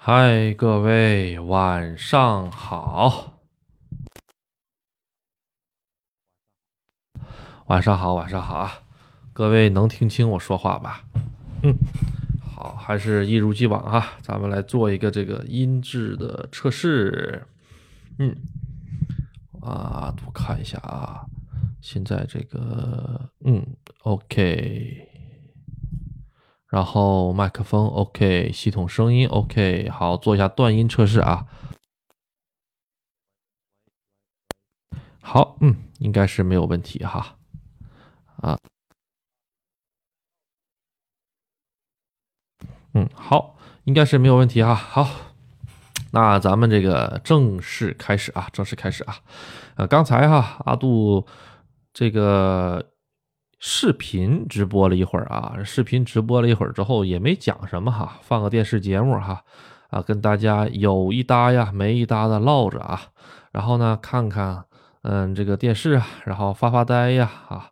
嗨，各位晚上好，晚上好，晚上好啊！各位能听清我说话吧？嗯，好，还是一如既往啊，咱们来做一个这个音质的测试。嗯，啊，我看一下啊，现在这个，嗯，OK。然后麦克风 OK，系统声音 OK，好，做一下断音测试啊。好，嗯，应该是没有问题哈。啊，嗯，好，应该是没有问题哈。好，那咱们这个正式开始啊，正式开始啊。呃，刚才哈阿杜这个。视频直播了一会儿啊，视频直播了一会儿之后也没讲什么哈，放个电视节目哈，啊，跟大家有一搭呀没一搭的唠着啊，然后呢看看嗯这个电视啊，然后发发呆呀啊，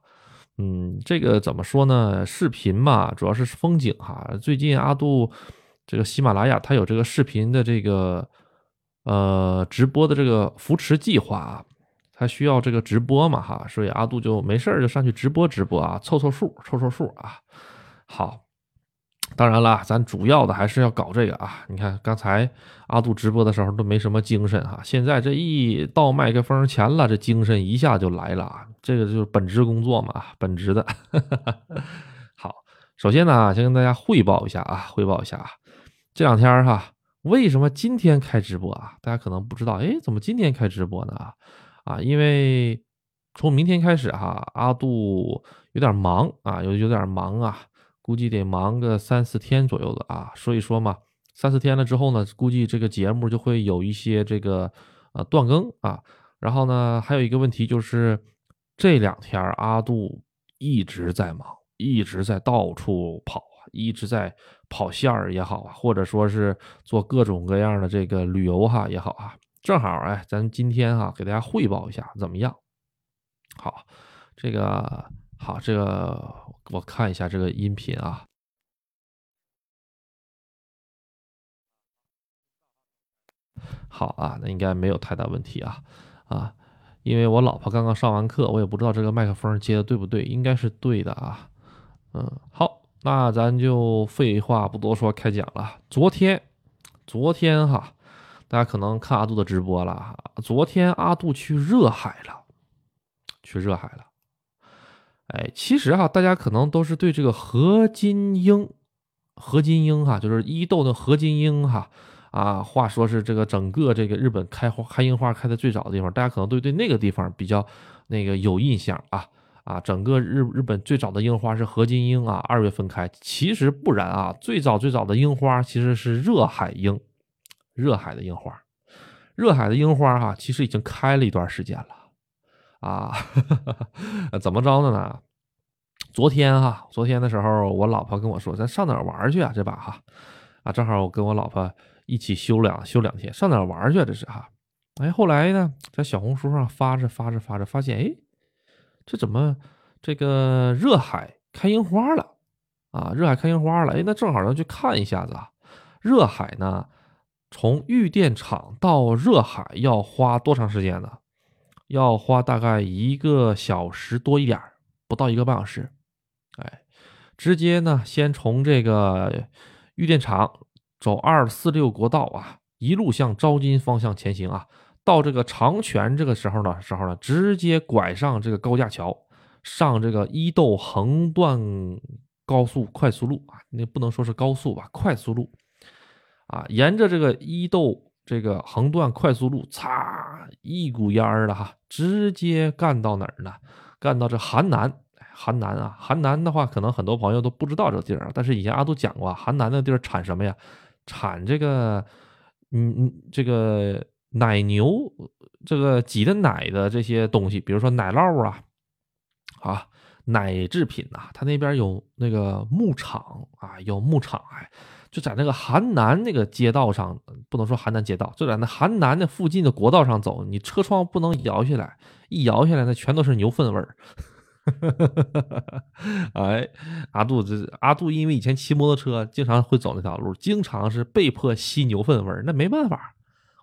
嗯这个怎么说呢？视频嘛主要是风景哈。最近阿杜这个喜马拉雅它有这个视频的这个呃直播的这个扶持计划啊。他需要这个直播嘛哈，所以阿杜就没事就上去直播直播啊，凑凑数，凑凑数啊。好，当然了，咱主要的还是要搞这个啊。你看刚才阿杜直播的时候都没什么精神哈，现在这一到麦克风前了，这精神一下就来了啊。这个就是本职工作嘛，本职的。好，首先呢，先跟大家汇报一下啊，汇报一下啊，这两天哈，为什么今天开直播啊？大家可能不知道，哎，怎么今天开直播呢啊？啊，因为从明天开始哈，阿杜有点忙啊，有有点忙啊，估计得忙个三四天左右的啊。所以说嘛，三四天了之后呢，估计这个节目就会有一些这个呃断更啊。然后呢，还有一个问题就是这两天阿杜一直在忙，一直在到处跑，一直在跑线儿也好啊，或者说是做各种各样的这个旅游哈也好啊。正好哎，咱今天哈给大家汇报一下怎么样？好，这个好，这个我看一下这个音频啊。好啊，那应该没有太大问题啊啊，因为我老婆刚刚上完课，我也不知道这个麦克风接的对不对，应该是对的啊。嗯，好，那咱就废话不多说，开讲了。昨天，昨天哈。大家可能看阿杜的直播了哈，昨天阿杜去热海了，去热海了。哎，其实哈，大家可能都是对这个何金英，何金英哈，就是伊豆的何金英哈啊。话说是这个整个这个日本开花开樱花开的最早的地方，大家可能都对那个地方比较那个有印象啊啊。整个日日本最早的樱花是何金英啊，二月份开。其实不然啊，最早最早的樱花其实是热海樱。热海的樱花，热海的樱花哈，其实已经开了一段时间了啊。怎么着的呢？昨天哈，昨天的时候，我老婆跟我说：“咱上哪玩去啊？”这把哈啊，正好我跟我老婆一起休两休两天，上哪玩去？啊这是哈。哎，后来呢，在小红书上发着发着发着，发现哎，这怎么这个热海开樱花了啊？热海开樱花了，哎，那正好能去看一下子啊。热海呢？从玉电厂到热海要花多长时间呢？要花大概一个小时多一点不到一个半小时。哎，直接呢，先从这个玉电厂走二四六国道啊，一路向昭金方向前行啊。到这个长泉这个时候呢，时候呢，直接拐上这个高架桥，上这个伊豆横断高速快速路啊，那不能说是高速吧，快速路。啊，沿着这个伊豆这个横断快速路，擦一股烟儿的哈，直接干到哪儿呢？干到这韩南，韩南啊，韩南的话，可能很多朋友都不知道这地儿，但是以前阿杜讲过，韩南那地儿产什么呀？产这个，嗯嗯，这个奶牛这个挤的奶的这些东西，比如说奶酪啊，啊，奶制品呐，他那边有那个牧场啊，有牧场哎。就在那个韩南那个街道上，不能说韩南街道，就在那韩南那附近的国道上走，你车窗不能摇下来，一摇下来那全都是牛粪味儿。哎，阿杜这阿杜因为以前骑摩托车经常会走那条路，经常是被迫吸牛粪味儿，那没办法。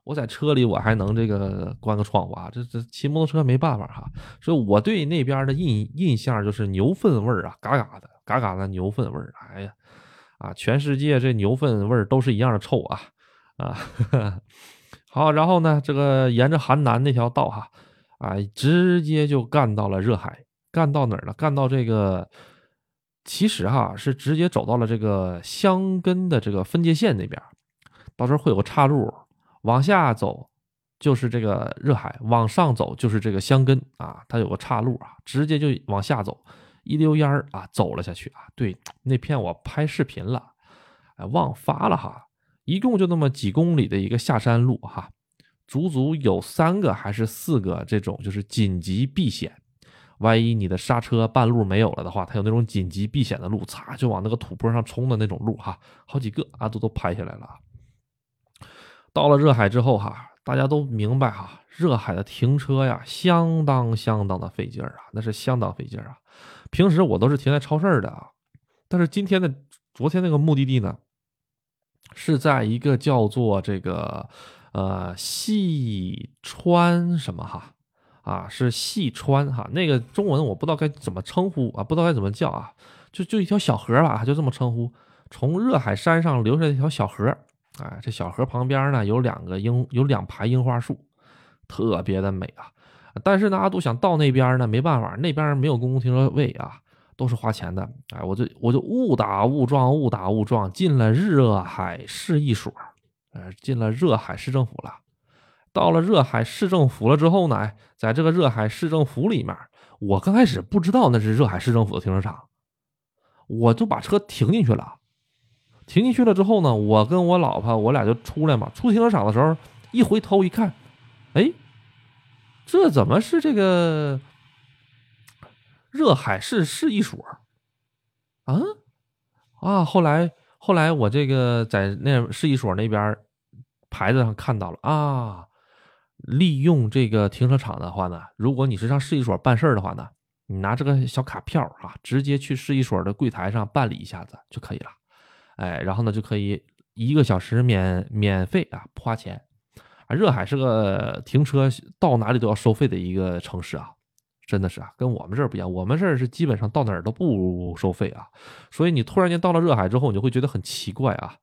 我在车里我还能这个关个窗户啊，这这骑摩托车没办法哈。所以我对那边的印印象就是牛粪味儿啊，嘎嘎的，嘎嘎的牛粪味儿。哎呀，啊，全世界这牛粪味儿都是一样的臭啊啊。好，然后呢，这个沿着韩南那条道哈，啊，直接就干到了热海，干到哪儿了？干到这个，其实哈是直接走到了这个箱根的这个分界线那边，到时候会有个岔路，往下走就是这个热海，往上走就是这个箱根啊，它有个岔路啊，直接就往下走，一溜烟儿啊走了下去啊。对，那片我拍视频了，哎，忘发了哈。一共就那么几公里的一个下山路哈，足足有三个还是四个这种就是紧急避险，万一你的刹车半路没有了的话，它有那种紧急避险的路，擦就往那个土坡上冲的那种路哈，好几个啊都都拍下来了。到了热海之后哈，大家都明白哈，热海的停车呀相当相当的费劲儿啊，那是相当费劲儿啊。平时我都是停在超市的啊，但是今天的昨天那个目的地呢？是在一个叫做这个，呃，细川什么哈，啊，是细川哈，那个中文我不知道该怎么称呼啊，不知道该怎么叫啊，就就一条小河吧，就这么称呼。从热海山上流下来一条小河，哎，这小河旁边呢有两个樱，有两排樱花树，特别的美啊。但是呢，阿杜想到那边呢，没办法，那边没有公共停车位啊。都是花钱的，哎，我就我就误打误撞，误打误撞进了热海市一所，呃，进了热海市政府了。到了热海市政府了之后呢，哎，在这个热海市政府里面，我刚开始不知道那是热海市政府的停车场，我就把车停进去了。停进去了之后呢，我跟我老婆我俩就出来嘛。出停车场的时候，一回头一看，哎，这怎么是这个？热海市市一所，啊啊！后来后来我这个在那市一所那边牌子上看到了啊，利用这个停车场的话呢，如果你是上市一所办事的话呢，你拿这个小卡票啊，直接去市一所的柜台上办理一下子就可以了，哎，然后呢就可以一个小时免免费啊，不花钱啊。热海是个停车到哪里都要收费的一个城市啊。真的是啊，跟我们这儿不一样。我们这儿是基本上到哪儿都不收费啊，所以你突然间到了热海之后，你就会觉得很奇怪啊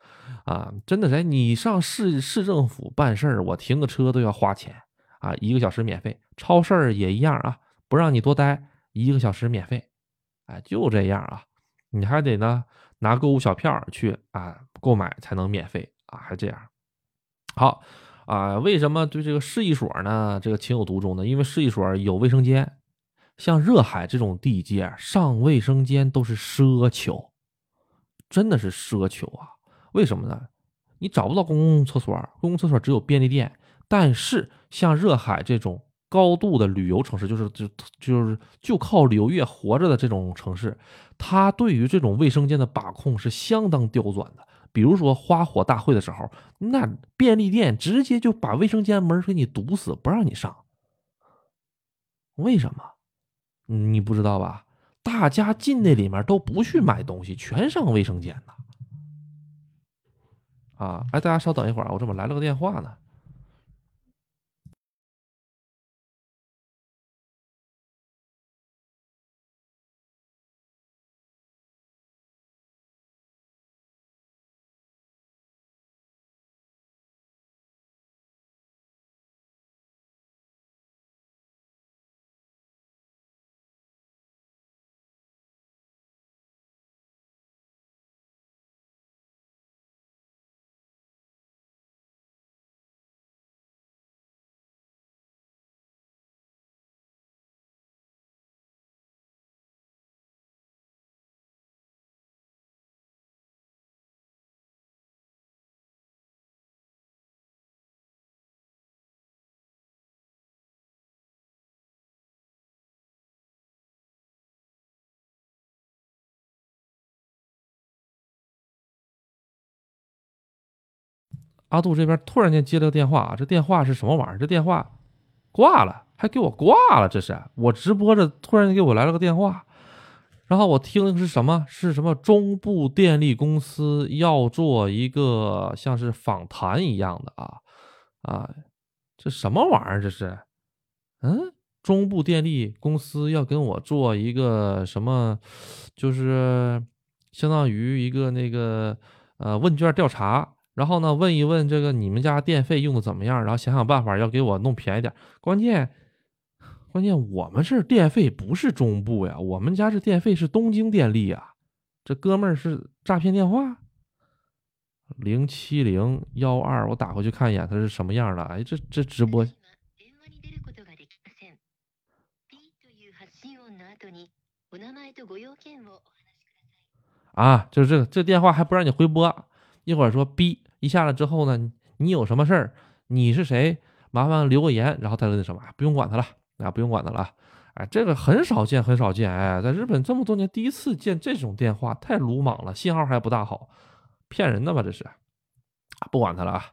啊！真的是，你上市市政府办事儿，我停个车都要花钱啊，一个小时免费。超市也一样啊，不让你多待一个小时免费，哎，就这样啊。你还得呢拿购物小票去啊购买才能免费啊，还这样。好啊，为什么对这个市一所呢这个情有独钟呢？因为市一所有卫生间。像热海这种地界，上卫生间都是奢求，真的是奢求啊！为什么呢？你找不到公共厕所，公共厕所只有便利店。但是像热海这种高度的旅游城市，就是就就是就靠旅游业活着的这种城市，它对于这种卫生间的把控是相当刁钻的。比如说花火大会的时候，那便利店直接就把卫生间门给你堵死，不让你上。为什么？你不知道吧？大家进那里面都不去买东西，全上卫生间呢。啊，哎，大家稍等一会儿啊，我这么来了个电话呢。阿杜这边突然间接了个电话啊，这电话是什么玩意儿？这电话挂了，还给我挂了，这是我直播着，突然给我来了个电话，然后我听的是什么？是什么？中部电力公司要做一个像是访谈一样的啊啊，这什么玩意儿？这是？嗯，中部电力公司要跟我做一个什么？就是相当于一个那个呃问卷调查。然后呢，问一问这个你们家电费用的怎么样？然后想想办法要给我弄便宜点。关键，关键我们这电费不是中部呀，我们家这电费是东京电力呀。这哥们儿是诈骗电话，零七零幺二，我打回去看一眼他是什么样的。哎，这这直播啊，就是这个这电话还不让你回拨。一会儿说逼一下来之后呢，你有什么事儿？你是谁？麻烦留个言，然后他说那什么，不用管他了啊，不用管他了。哎，这个很少见，很少见。哎，在日本这么多年，第一次见这种电话，太鲁莽了，信号还不大好，骗人的吧？这是，不管他了啊。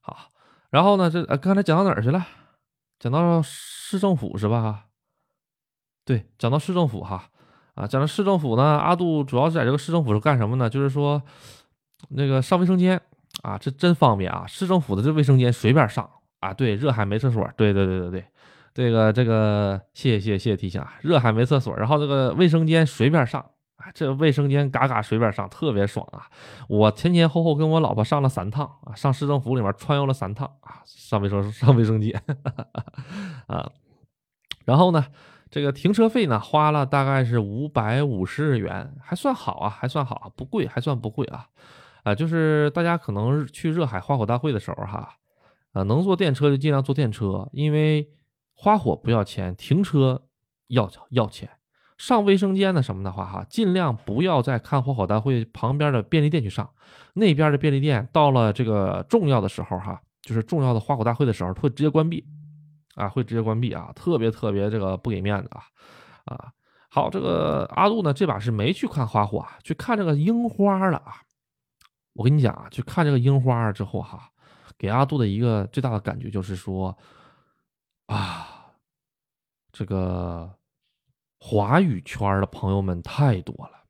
好，然后呢，这刚才讲到哪儿去了？讲到市政府是吧？对，讲到市政府哈啊，讲到市政府呢，阿杜主要是在这个市政府是干什么呢？就是说。那个上卫生间啊，这真方便啊！市政府的这卫生间随便上啊。对，热海没厕所。对对对对对，这个这个，谢谢谢谢谢提醒啊！热海没厕所，然后这个卫生间随便上啊，这卫生间嘎嘎随便上，特别爽啊！我前前后后跟我老婆上了三趟啊，上市政府里面穿游了三趟啊，上卫生上卫生间 啊。然后呢，这个停车费呢，花了大概是五百五十日元，还算好啊，还算好，不贵，还算不贵啊。啊，就是大家可能去热海花火大会的时候哈，啊，能坐电车就尽量坐电车，因为花火不要钱，停车要要钱。上卫生间的什么的话哈，尽量不要在看花火大会旁边的便利店去上，那边的便利店到了这个重要的时候哈，就是重要的花火大会的时候会直接关闭，啊，会直接关闭啊，特别特别这个不给面子啊，啊，好，这个阿杜呢这把是没去看花火啊，去看这个樱花了啊。我跟你讲啊，去看这个樱花之后哈，给阿杜的一个最大的感觉就是说，啊，这个华语圈的朋友们太多了。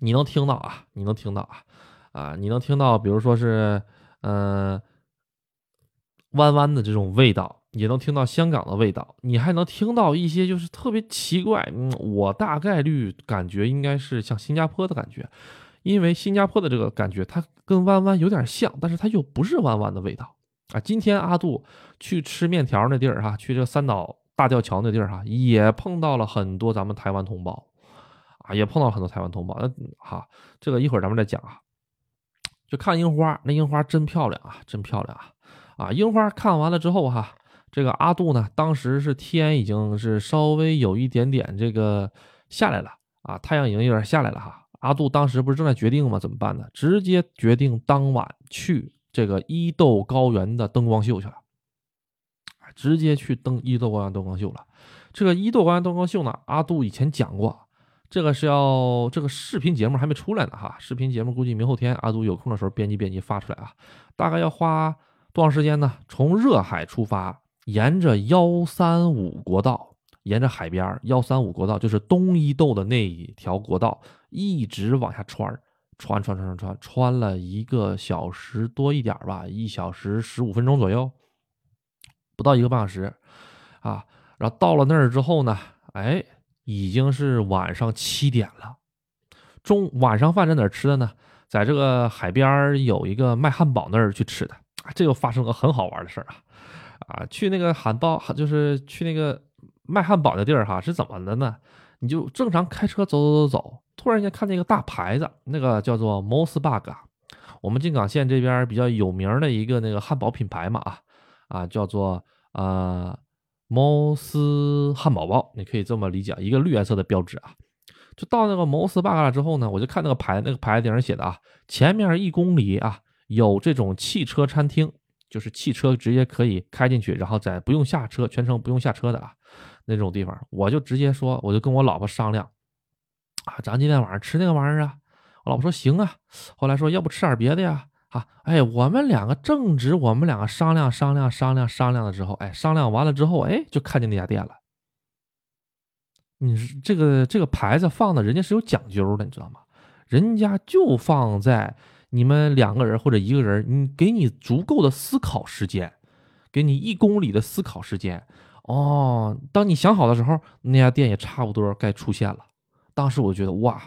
你能听到啊？你能听到啊？啊，你能听到，比如说是，嗯，弯弯的这种味道，也能听到香港的味道，你还能听到一些就是特别奇怪，嗯，我大概率感觉应该是像新加坡的感觉。因为新加坡的这个感觉，它跟弯弯有点像，但是它又不是弯弯的味道啊。今天阿杜去吃面条那地儿哈，去这三岛大吊桥那地儿哈，也碰到了很多咱们台湾同胞啊，也碰到很多台湾同胞。那哈，这个一会儿咱们再讲啊。就看樱花，那樱花真漂亮啊，真漂亮啊！啊，樱花看完了之后哈，这个阿杜呢，当时是天已经是稍微有一点点这个下来了啊，太阳已经有点下来了哈。阿杜当时不是正在决定吗？怎么办呢？直接决定当晚去这个伊豆高原的灯光秀去了，直接去登伊豆高原灯光秀了。这个伊豆高原灯光秀呢，阿杜以前讲过，这个是要这个视频节目还没出来呢哈。视频节目估计明后天阿杜有空的时候编辑编辑发出来啊。大概要花多长时间呢？从热海出发，沿着幺三五国道。沿着海边幺三五国道，就是东伊豆的那一条国道，一直往下穿，穿穿穿穿穿，穿了一个小时多一点吧，一小时十五分钟左右，不到一个半小时，啊，然后到了那儿之后呢，哎，已经是晚上七点了。中晚上饭在哪儿吃的呢？在这个海边有一个卖汉堡那儿去吃的。这又发生个很好玩的事儿啊，啊，去那个汉堡，就是去那个。卖汉堡的地儿哈是怎么的呢？你就正常开车走走走走，突然间看见一个大牌子，那个叫做 Mosbug，我们靖港县这边比较有名的一个那个汉堡品牌嘛啊啊叫做呃摩斯汉堡包，你可以这么理解，一个绿颜色的标志啊。就到那个 Mosbug 了之后呢，我就看那个牌，那个牌子顶上写的啊，前面一公里啊有这种汽车餐厅，就是汽车直接可以开进去，然后再不用下车，全程不用下车的啊。那种地方，我就直接说，我就跟我老婆商量，啊，咱今天晚上吃那个玩意儿啊。我老婆说行啊。后来说要不吃点别的呀？啊，哎，我们两个正值我们两个商量商量商量商量了之后，哎，商量完了之后，哎，就看见那家店了。你是这个这个牌子放的，人家是有讲究的，你知道吗？人家就放在你们两个人或者一个人，你给你足够的思考时间，给你一公里的思考时间。哦，当你想好的时候，那家店也差不多该出现了。当时我就觉得，哇，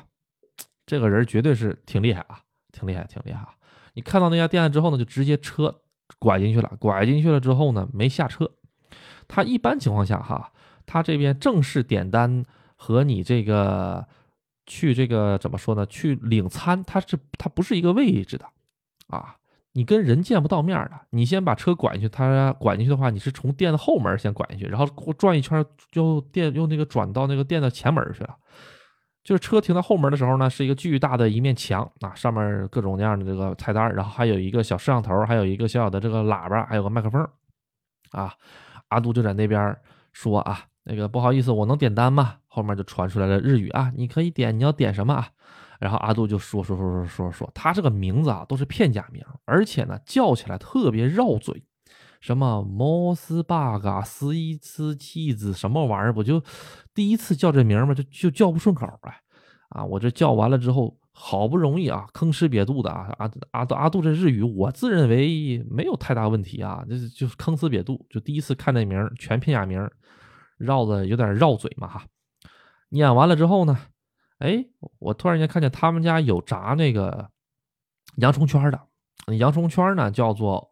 这个人绝对是挺厉害啊，挺厉害，挺厉害！你看到那家店了之后呢，就直接车拐进去了。拐进去了之后呢，没下车。他一般情况下哈，他这边正式点单和你这个去这个怎么说呢？去领餐，他是他不是一个位置的啊。你跟人见不到面的，你先把车拐进去。他拐进去的话，你是从店的后门先拐进去，然后转一圈，就店用那个转到那个店的前门去了。就是车停到后门的时候呢，是一个巨大的一面墙啊，上面各种各样的这个菜单，然后还有一个小摄像头，还有一个小小的这个喇叭，还有个麦克风，啊，阿杜就在那边说啊，那个不好意思，我能点单吗？后面就传出来了日语啊，你可以点，你要点什么啊？然后阿杜就说说说说说说，他这个名字啊都是片假名，而且呢叫起来特别绕嘴，什么摩斯巴嘎斯伊斯气子什么玩意儿，我就。第一次叫这名嘛，就就叫不顺口哎，啊，我这叫完了之后，好不容易啊，吭哧瘪肚的啊，阿阿杜阿杜这日语，我自认为没有太大问题啊，就是就是吭哧瘪肚，就第一次看那名全片假名，绕的有点绕嘴嘛哈。念完了之后呢，哎，我突然间看见他们家有炸那个洋葱圈的，洋葱圈呢叫做，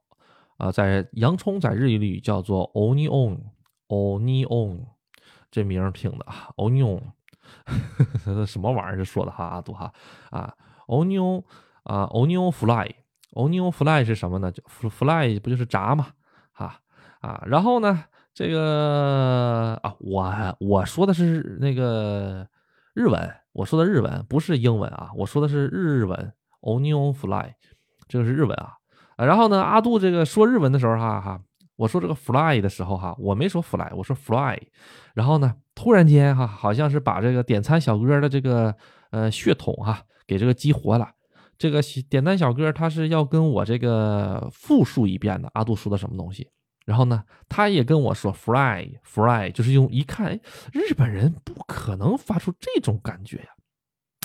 呃，在洋葱在日语里叫做 onion，onion。这名挺的啊，onion，什么玩意儿？这说的哈阿杜哈啊，onion 啊，onion fly，onion fly 是什么呢？就 fly 不就是炸嘛？哈啊，然后呢，这个啊，我我说的是那个日文，我说的日文不是英文啊，我说的是日文，onion fly，这个是日文啊。然后呢，阿杜这个说日文的时候，哈哈。我说这个 fly 的时候哈，我没说 fly，我说 fly。然后呢，突然间哈，好像是把这个点餐小哥的这个呃血统哈给这个激活了。这个点餐小哥他是要跟我这个复述一遍的。阿杜说的什么东西？然后呢，他也跟我说 fly fly，就是用一看，日本人不可能发出这种感觉呀。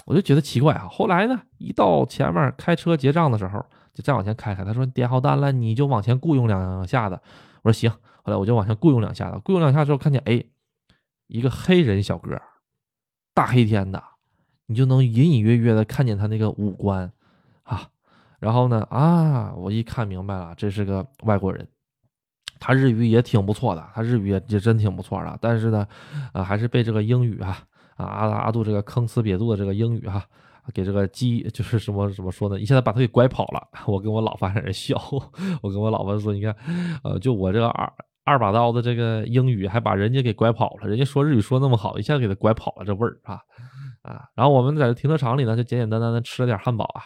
我就觉得奇怪啊。后来呢，一到前面开车结账的时候。就再往前开开，他说点好单了，你就往前雇佣两下子。我说行。后来我就往前雇佣两下子，雇佣两下之后，看见哎，一个黑人小哥，大黑天的，你就能隐隐约约的看见他那个五官啊。然后呢啊，我一看明白了，这是个外国人，他日语也挺不错的，他日语也也真挺不错的。但是呢，啊，还是被这个英语啊啊阿阿杜这个坑呲瘪肚的这个英语哈。给这个鸡就是什么怎么说呢？一下子把他给拐跑了。我跟我老婆在那笑，我跟我老婆说：“你看，呃，就我这个二二把刀的这个英语，还把人家给拐跑了。人家说日语说那么好，一下子给他拐跑了，这味儿啊啊！然后我们在这停车场里呢，就简简单单的吃了点汉堡啊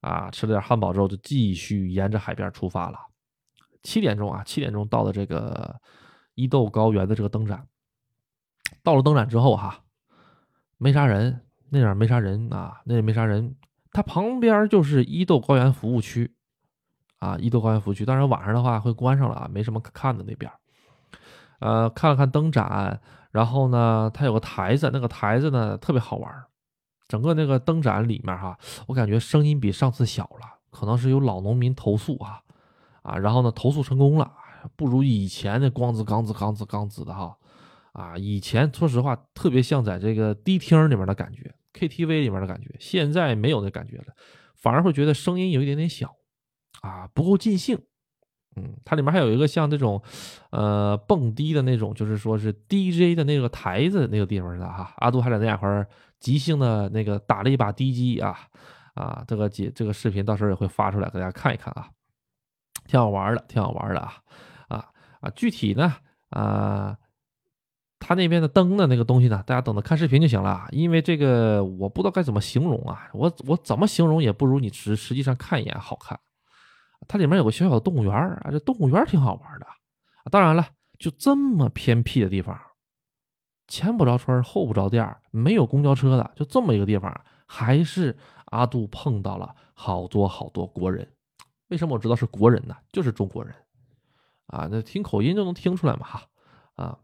啊，吃了点汉堡之后，就继续沿着海边出发了。七点钟啊，七点钟到的这个伊豆高原的这个灯展。到了灯展之后哈，没啥人。那点没啥人啊，那也没啥人。它旁边就是伊豆高原服务区，啊，伊豆高原服务区。当然晚上的话会关上了啊，没什么可看的那边。呃，看了看灯展，然后呢，它有个台子，那个台子呢特别好玩。整个那个灯展里面哈，我感觉声音比上次小了，可能是有老农民投诉啊，啊，然后呢投诉成功了，不如以前那光子刚子刚子刚子的哈。啊，以前说实话特别像在这个迪厅里面的感觉，KTV 里面的感觉，现在没有那感觉了，反而会觉得声音有一点点小，啊，不够尽兴。嗯，它里面还有一个像这种，呃，蹦迪的那种，就是说是 DJ 的那个台子那个地方的哈。阿杜还在那块即兴的那个打了一把 DJ 啊啊，这个节这个视频到时候也会发出来给大家看一看啊，挺好玩的，挺好玩的啊啊啊，具体呢啊。他那边的灯的那个东西呢？大家等着看视频就行了，因为这个我不知道该怎么形容啊，我我怎么形容也不如你实实际上看一眼好看。它里面有个小小的动物园啊，这动物园挺好玩的。当然了，就这么偏僻的地方，前不着村后不着店，没有公交车的，就这么一个地方，还是阿杜碰到了好多好多国人为什么我知道是国人呢？就是中国人啊，那听口音就能听出来嘛哈啊，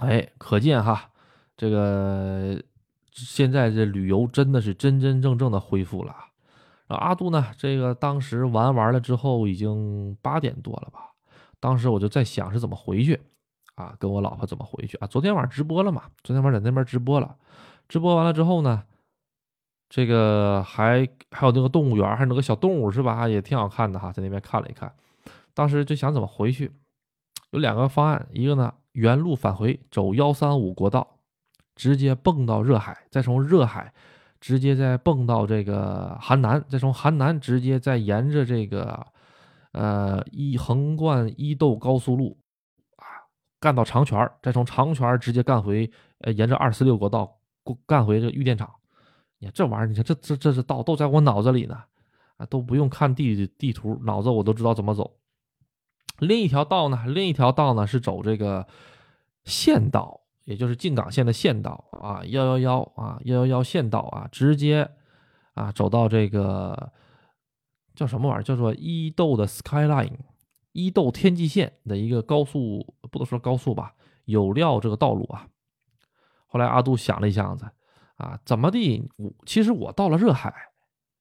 哎，可见哈，这个现在这旅游真的是真真正正的恢复了。然后阿杜呢，这个当时玩完了之后已经八点多了吧，当时我就在想是怎么回去啊，跟我老婆怎么回去啊？昨天晚上直播了嘛？昨天晚上在那边直播了，直播完了之后呢？这个还还有那个动物园，还有那个小动物是吧？也挺好看的哈，在那边看了一看。当时就想怎么回去，有两个方案，一个呢原路返回，走幺三五国道，直接蹦到热海，再从热海直接再蹦到这个韩南，再从韩南直接再沿着这个呃一横贯伊豆高速路啊干到长泉，再从长泉直接干回呃沿着二四六国道干回这个玉电厂。你这玩意儿，你看这这这是道都在我脑子里呢，啊都不用看地地图，脑子我都知道怎么走。另一条道呢，另一条道呢是走这个县道，也就是静冈县的县道啊，幺幺幺啊，幺幺幺县道啊，直接啊走到这个叫什么玩意儿，叫做伊豆的 Skyline，伊豆天际线的一个高速，不能说高速吧，有料这个道路啊。后来阿杜想了一下子。啊，怎么的？我其实我到了热海，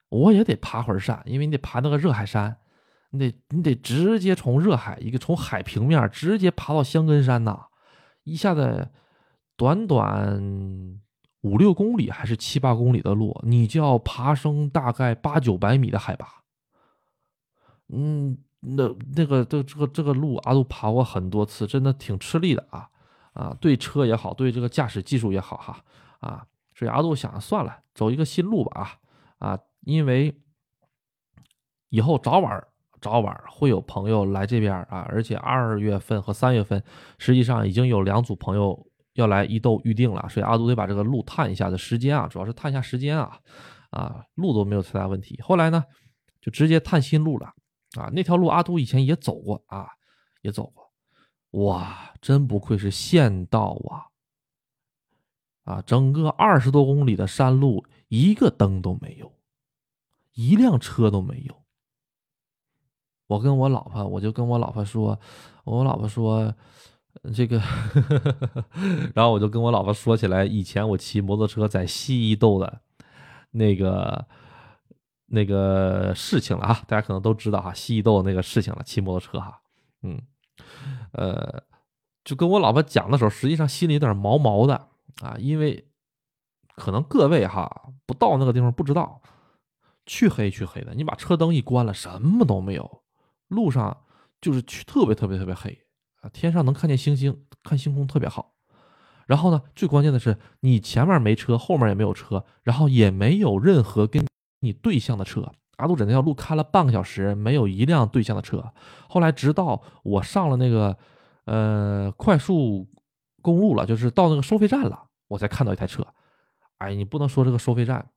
我也得爬会儿山，因为你得爬那个热海山，你得你得直接从热海一个从海平面直接爬到香根山呐，一下子短短五六公里还是七八公里的路，你就要爬升大概八九百米的海拔。嗯，那那个这这个这个路阿杜爬过很多次，真的挺吃力的啊啊，对车也好，对这个驾驶技术也好哈啊。所以阿杜想算了，走一个新路吧啊啊！因为以后早晚早晚会有朋友来这边啊，而且二月份和三月份实际上已经有两组朋友要来伊豆预定了，所以阿杜得把这个路探一下的时间啊，主要是探一下时间啊啊，路都没有太大问题。后来呢，就直接探新路了啊，那条路阿杜以前也走过啊，也走过，哇，真不愧是县道啊！啊，整个二十多公里的山路，一个灯都没有，一辆车都没有。我跟我老婆，我就跟我老婆说，我老婆说这个，然后我就跟我老婆说起来，以前我骑摩托车在西伊斗的那个那个事情了啊，大家可能都知道哈，西伊斗那个事情了，骑摩托车哈，嗯，呃，就跟我老婆讲的时候，实际上心里有点毛毛的。啊，因为可能各位哈不到那个地方不知道，黢黑黢黑的，你把车灯一关了，什么都没有，路上就是去特别特别特别黑啊，天上能看见星星，看星空特别好。然后呢，最关键的是你前面没车，后面也没有车，然后也没有任何跟你对向的车。阿杜整那条路开了半个小时，没有一辆对向的车。后来直到我上了那个呃快速公路了，就是到那个收费站了。我才看到一台车，哎，你不能说这个收费站，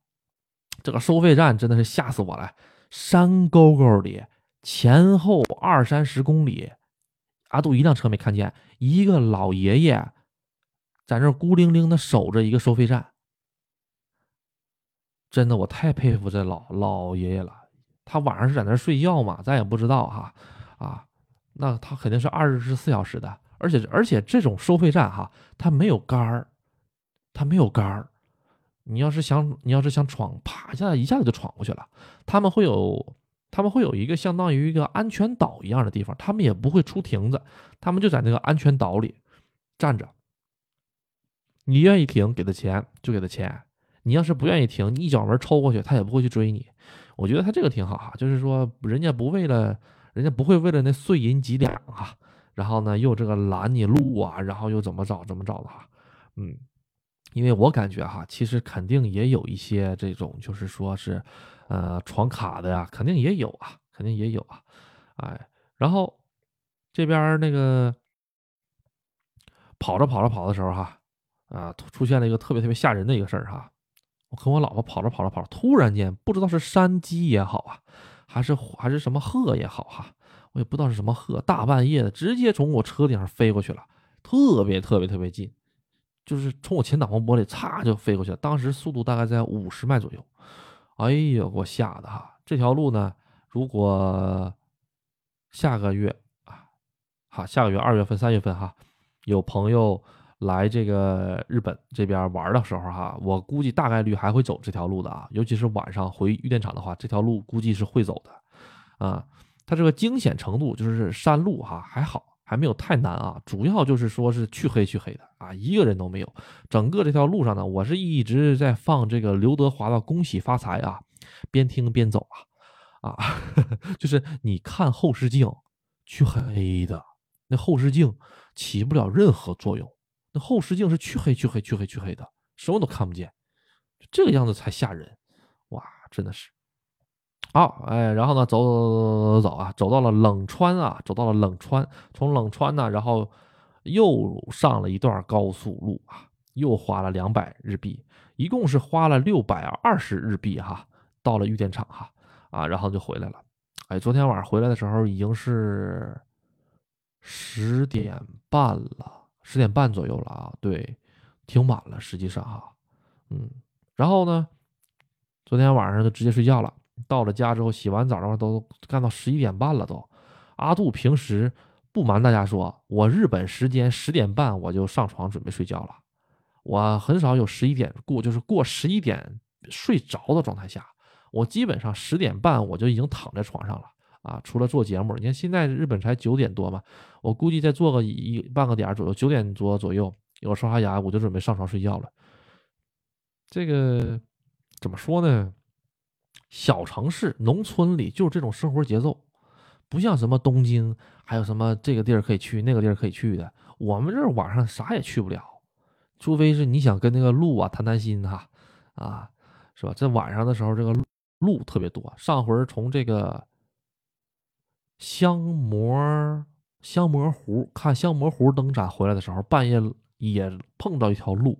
这个收费站真的是吓死我了。山沟沟里，前后二三十公里，阿杜一辆车没看见，一个老爷爷在那孤零零的守着一个收费站。真的，我太佩服这老老爷爷了。他晚上是在那睡觉嘛？咱也不知道哈。啊，那他肯定是二十四小时的，而且而且这种收费站哈，它没有杆儿。它没有杆儿，你要是想，你要是想闯，啪一下一下子就闯过去了。他们会有，他们会有一个相当于一个安全岛一样的地方，他们也不会出亭子，他们就在那个安全岛里站着。你愿意停，给他钱就给他钱；你要是不愿意停，你一脚门抽过去，他也不会去追你。我觉得他这个挺好哈，就是说人家不为了，人家不会为了那碎银几两啊，然后呢又这个拦你路啊，然后又怎么着怎么着的哈，嗯。因为我感觉哈，其实肯定也有一些这种，就是说是，呃，闯卡的呀，肯定也有啊，肯定也有啊，哎，然后这边那个跑着跑着跑的时候哈，啊，出现了一个特别特别吓人的一个事儿哈，我跟我老婆跑着跑着跑，突然间不知道是山鸡也好啊，还是还是什么鹤也好哈，我也不知道是什么鹤，大半夜的直接从我车顶上飞过去了，特别特别特别近。就是从我前挡风玻璃嚓就飞过去了，当时速度大概在五十迈左右，哎呦，给我吓的哈！这条路呢，如果下个月啊，好，下个月二月份、三月份哈，有朋友来这个日本这边玩的时候哈，我估计大概率还会走这条路的啊，尤其是晚上回玉电厂的话，这条路估计是会走的啊。它这个惊险程度就是山路哈，还好。还没有太难啊，主要就是说是黢黑黢黑的啊，一个人都没有。整个这条路上呢，我是一直在放这个刘德华的《恭喜发财》啊，边听边走啊啊，就是你看后视镜，黢黑的，那后视镜起不了任何作用，那后视镜是黢黑黢黑黢黑黢黑的，什么都看不见，这个样子才吓人，哇，真的是。好，哎，然后呢，走走走走走啊，走到了冷川啊，走到了冷川，从冷川呢，然后又上了一段高速路啊，又花了两百日币，一共是花了六百二十日币哈，到了玉电厂哈，啊，然后就回来了。哎，昨天晚上回来的时候已经是十点半了，十点半左右了啊，对，挺晚了，实际上哈，嗯，然后呢，昨天晚上就直接睡觉了。到了家之后，洗完澡的话都干到十一点半了都。阿杜平时不瞒大家说，我日本时间十点半我就上床准备睡觉了。我很少有十一点过，就是过十一点睡着的状态下，我基本上十点半我就已经躺在床上了啊。除了做节目，你看现在日本才九点多嘛，我估计再做个一半个点左右，九点多左右，我刷刷牙，我就准备上床睡觉了。这个怎么说呢？小城市、农村里就是这种生活节奏，不像什么东京，还有什么这个地儿可以去，那个地儿可以去的。我们这儿晚上啥也去不了，除非是你想跟那个鹿啊谈谈心哈，啊，是吧？这晚上的时候，这个鹿特别多。上回从这个香磨香磨湖看香磨湖灯展回来的时候，半夜也碰到一条鹿，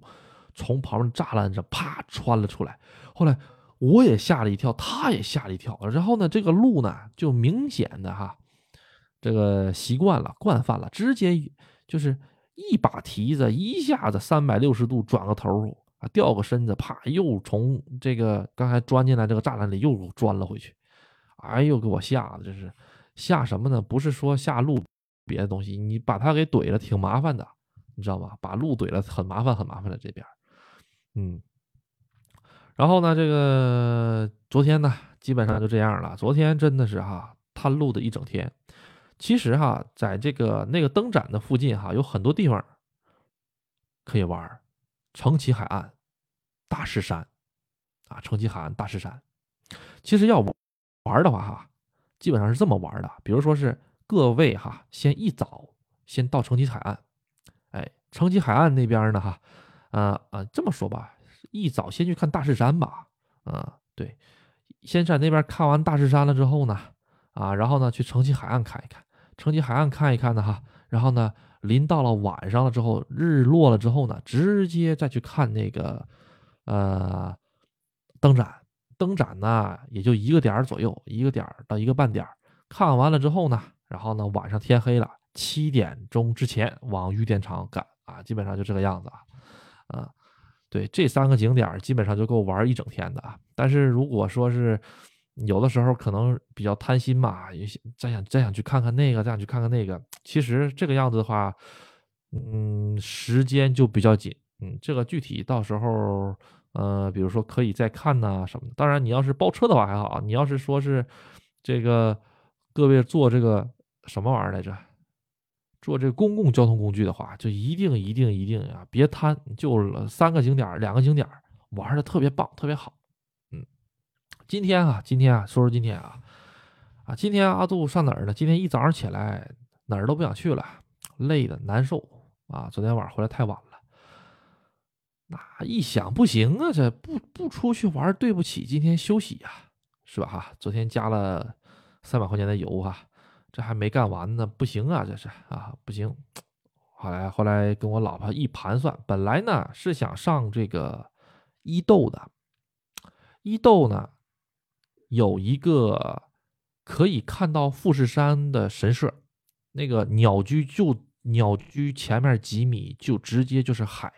从旁边栅栏上啪穿了出来，后来。我也吓了一跳，他也吓了一跳。然后呢，这个鹿呢，就明显的哈，这个习惯了、惯犯了，直接就是一把蹄子，一下子三百六十度转个头啊，掉个身子，啪，又从这个刚才钻进来这个栅栏里又钻了回去。哎呦，给我吓的，这是吓什么呢？不是说吓鹿别的东西，你把它给怼了，挺麻烦的，你知道吧？把鹿怼了很麻烦，很麻烦的这边，嗯。然后呢，这个昨天呢，基本上就这样了。昨天真的是哈，探路的一整天。其实哈，在这个那个灯展的附近哈，有很多地方可以玩。城崎海岸、大石山啊，城崎海岸、大石山。其实要玩的话哈，基本上是这么玩的。比如说是各位哈，先一早先到城崎海岸。哎，城崎海岸那边呢哈，啊啊，这么说吧。一早先去看大势山吧，啊，对，先在那边看完大势山了之后呢，啊，然后呢去城西海岸看一看，城西海岸看一看呢哈，然后呢临到了晚上了之后，日落了之后呢，直接再去看那个呃灯展，灯展呢也就一个点左右，一个点到一个半点，看完了之后呢，然后呢晚上天黑了，七点钟之前往玉电厂赶啊，基本上就这个样子啊，啊。对这三个景点基本上就够玩一整天的啊！但是如果说是有的时候可能比较贪心嘛，也想再想再想去看看那个，再想去看看那个，其实这个样子的话，嗯，时间就比较紧。嗯，这个具体到时候，呃，比如说可以再看呐什么的。当然，你要是包车的话还好，你要是说是这个各位坐这个什么玩意儿来着？坐这公共交通工具的话，就一定一定一定呀，别贪，就三个景点两个景点玩的特别棒，特别好。嗯，今天啊，今天啊，说说今天啊，啊，今天阿杜上哪儿了？今天一早上起来哪儿都不想去了，累的难受啊。昨天晚上回来太晚了，那一想不行啊，这不不出去玩对不起今天休息呀，是吧？哈，昨天加了三百块钱的油哈。这还没干完呢，不行啊，这是啊，不行。后来后来跟我老婆一盘算，本来呢是想上这个伊豆的，伊豆呢有一个可以看到富士山的神社，那个鸟居就鸟居前面几米就直接就是海，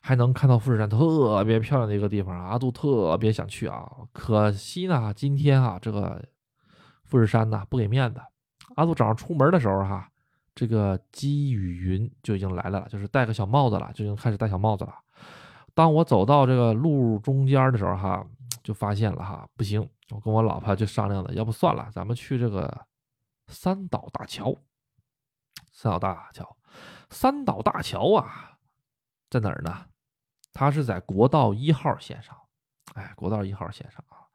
还能看到富士山，特别漂亮的一个地方，阿杜特别想去啊。可惜呢，今天啊这个。富士山呢不给面子。阿杜早上出门的时候哈，这个积雨云就已经来了，就是戴个小帽子了，就已经开始戴小帽子了。当我走到这个路中间的时候哈，就发现了哈，不行，我跟我老婆就商量了，要不算了，咱们去这个三岛大桥。三岛大桥，三岛大桥啊，在哪儿呢？它是在国道一号线上，哎，国道一号线上啊，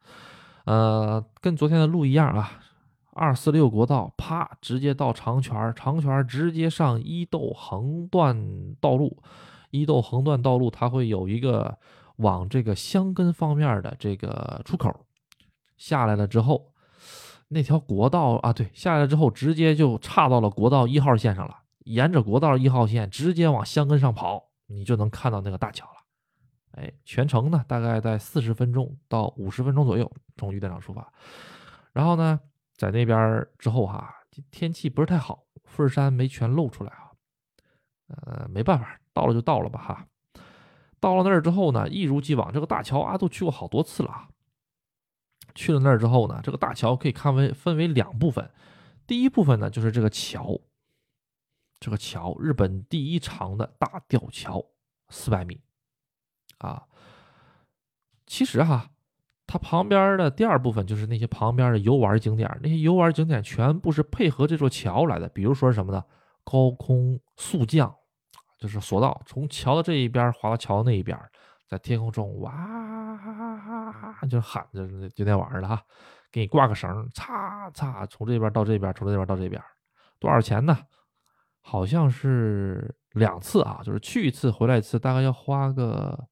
呃，跟昨天的路一样啊。二四六国道，啪，直接到长泉，长泉直接上伊豆横断道路，伊豆横断道路它会有一个往这个箱根方面的这个出口，下来了之后，那条国道啊，对，下来之后直接就岔到了国道一号线上了，沿着国道一号线直接往箱根上跑，你就能看到那个大桥了。哎，全程呢大概在四十分钟到五十分钟左右，从玉电场出发，然后呢。在那边之后哈，天气不是太好，富士山没全露出来啊。呃，没办法，到了就到了吧哈。到了那儿之后呢，一如既往，这个大桥啊都去过好多次了啊。去了那儿之后呢，这个大桥可以看为分为两部分。第一部分呢就是这个桥，这个桥日本第一长的大吊桥，四百米啊。其实哈。它旁边的第二部分就是那些旁边的游玩景点，那些游玩景点全部是配合这座桥来的。比如说什么呢？高空速降，就是索道，从桥的这一边滑到桥的那一边，在天空中哇，就喊着就那玩意儿了哈。给你挂个绳，擦擦，从这边到这边，从这边到这边，多少钱呢？好像是两次啊，就是去一次回来一次，大概要花个。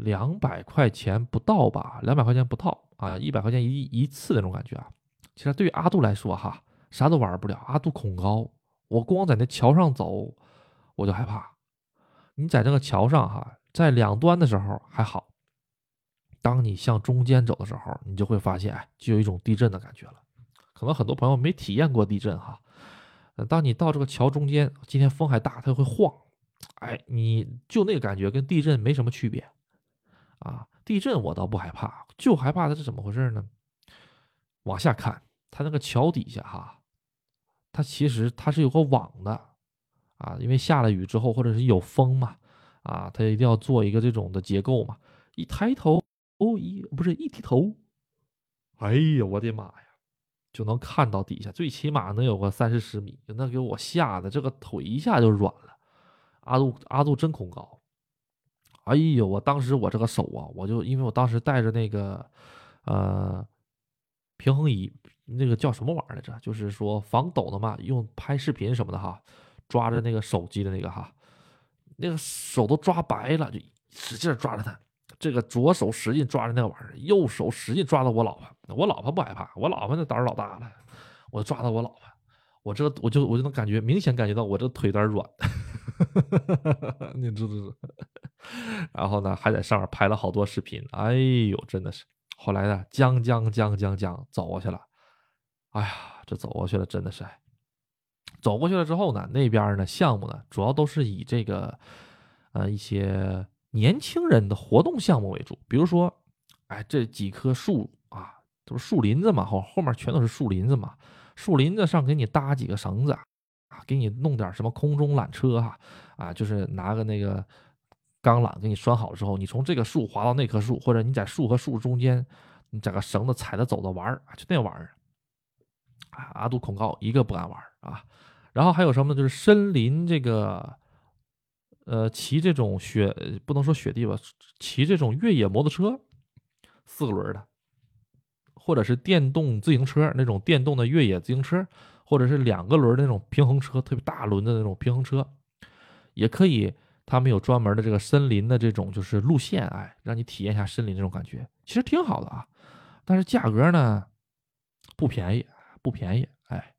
两百块钱不到吧，两百块钱不到啊，一百块钱一一次那种感觉啊。其实对于阿杜来说哈，啥都玩不了。阿杜恐高，我光在那桥上走我就害怕。你在这个桥上哈，在两端的时候还好，当你向中间走的时候，你就会发现，就有一种地震的感觉了。可能很多朋友没体验过地震哈，当你到这个桥中间，今天风还大，它会晃，哎，你就那个感觉跟地震没什么区别。啊，地震我倒不害怕，就害怕它是怎么回事呢？往下看，它那个桥底下哈，它其实它是有个网的啊，因为下了雨之后或者是有风嘛，啊，它一定要做一个这种的结构嘛。一抬头，哦一不是一低头，哎呀，我的妈呀，就能看到底下，最起码能有个三四十米，那给我吓得这个腿一下就软了。阿杜阿杜真恐高。哎呦！我当时我这个手啊，我就因为我当时带着那个，呃，平衡仪，那个叫什么玩意儿来着？就是说防抖的嘛，用拍视频什么的哈，抓着那个手机的那个哈，那个手都抓白了，就使劲抓着它。这个左手使劲抓着那个玩意儿，右手使劲抓到我老婆。我老婆不害怕，我老婆那胆儿老大了，我抓到我老婆，我这我就我就能感觉明显感觉到我这腿有点软。你知道？然后呢，还在上面拍了好多视频。哎呦，真的是！后来呢，将将将将将走过去了。哎呀，这走过去了，真的是！走过去了之后呢，那边呢项目呢，主要都是以这个呃一些年轻人的活动项目为主。比如说，哎，这几棵树啊，这不树林子嘛，后后面全都是树林子嘛，树林子上给你搭几个绳子。啊，给你弄点什么空中缆车哈，啊，就是拿个那个钢缆给你拴好了之后，你从这个树滑到那棵树，或者你在树和树中间，你整个绳子踩着走着玩儿，就那玩意儿。啊，阿杜恐高，一个不敢玩啊。然后还有什么呢？就是森林这个，呃，骑这种雪不能说雪地吧，骑这种越野摩托车，四个轮的，或者是电动自行车那种电动的越野自行车。或者是两个轮的那种平衡车，特别大轮的那种平衡车，也可以。他们有专门的这个森林的这种就是路线，哎，让你体验一下森林这种感觉，其实挺好的啊。但是价格呢，不便宜，不便宜，哎，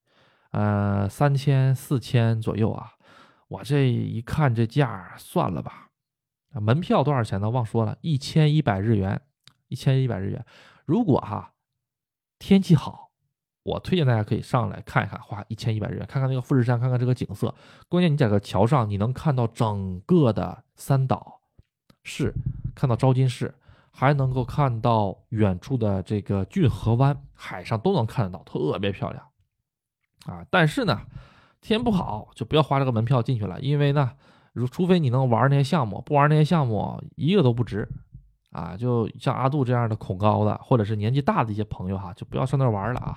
呃，三千四千左右啊。我这一看这价，算了吧。门票多少钱呢？忘说了，一千一百日元，一千一百日元。如果哈天气好。我推荐大家可以上来看一看，花一千一百日元看看那个富士山，看看这个景色。关键你在个桥上，你能看到整个的三岛市，看到招金市，还能够看到远处的这个郡河湾，海上都能看得到，特别漂亮啊！但是呢，天不好就不要花这个门票进去了，因为呢，如除非你能玩那些项目，不玩那些项目一个都不值啊！就像阿杜这样的恐高的，或者是年纪大的一些朋友哈，就不要上那玩了啊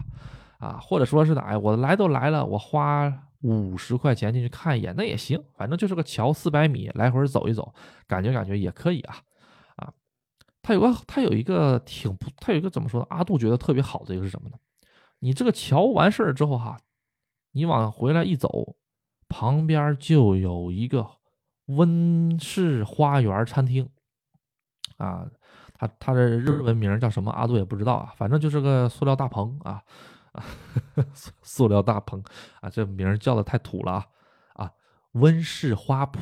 啊！或者说是的，哎，我来都来了，我花五十块钱进去看一眼，那也行，反正就是个桥，四百米来回走一走，感觉感觉也可以啊。它有个，它有一个挺不，它有一个怎么说呢？阿杜觉得特别好的一个是什么呢？你这个桥完事儿之后哈，你往回来一走，旁边就有一个温室花园餐厅啊，他他的日文名叫什么？阿杜也不知道啊，反正就是个塑料大棚啊啊，塑料大棚啊，这名叫的太土了啊啊，温室花圃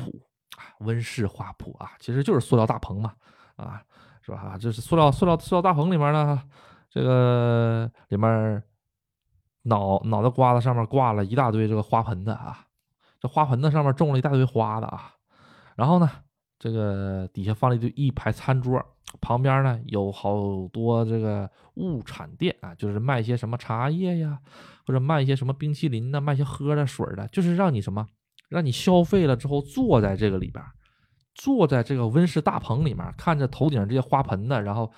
啊，温室花圃啊，其实就是塑料大棚嘛啊。是吧？这是塑料塑料塑料大棚里面呢，这个里面脑脑袋瓜子上面挂了一大堆这个花盆子啊，这花盆子上面种了一大堆花的啊。然后呢，这个底下放了一堆一排餐桌，旁边呢有好多这个物产店啊，就是卖一些什么茶叶呀，或者卖一些什么冰淇淋的，卖些喝的水的，就是让你什么，让你消费了之后坐在这个里边。坐在这个温室大棚里面，看着头顶这些花盆的，然后，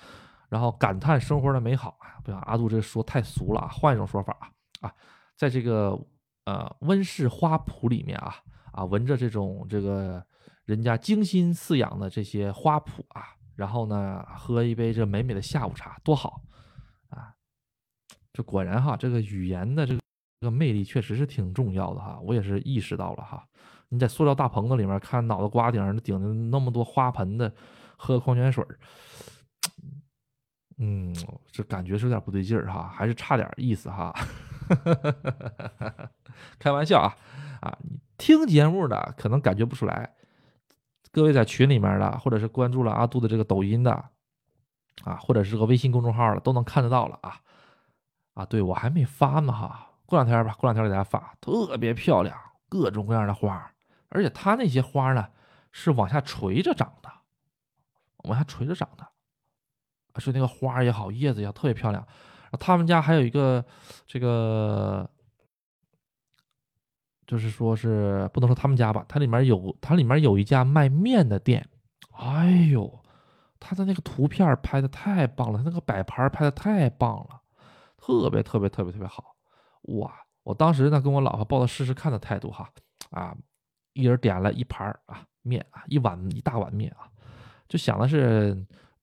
然后感叹生活的美好啊！不行，阿杜这说太俗了啊，换一种说法啊啊，在这个呃温室花圃里面啊啊，闻着这种这个人家精心饲养的这些花圃啊，然后呢，喝一杯这美美的下午茶，多好啊！这果然哈，这个语言的这个这个魅力确实是挺重要的哈，我也是意识到了哈。你在塑料大棚子里面看，脑袋瓜顶上顶着那么多花盆的，喝矿泉水嗯，这感觉是有点不对劲儿哈，还是差点意思哈。开玩笑啊啊！你听节目的可能感觉不出来，各位在群里面的，或者是关注了阿杜的这个抖音的啊，或者是个微信公众号的，都能看得到了啊啊！对我还没发呢哈，过两天吧，过两天给大家发，特别漂亮，各种各样的花。而且它那些花呢，是往下垂着长的，往下垂着长的，所以那个花也好，叶子也好，特别漂亮。他们家还有一个这个，就是说是不能说他们家吧，它里面有它里面有一家卖面的店。哎呦，他的那个图片拍的太棒了，他那个摆盘拍的太棒了，特别特别特别特别好。哇，我当时呢跟我老婆抱着试试看的态度哈，啊。一人点了一盘啊面啊一碗一大碗面啊，就想的是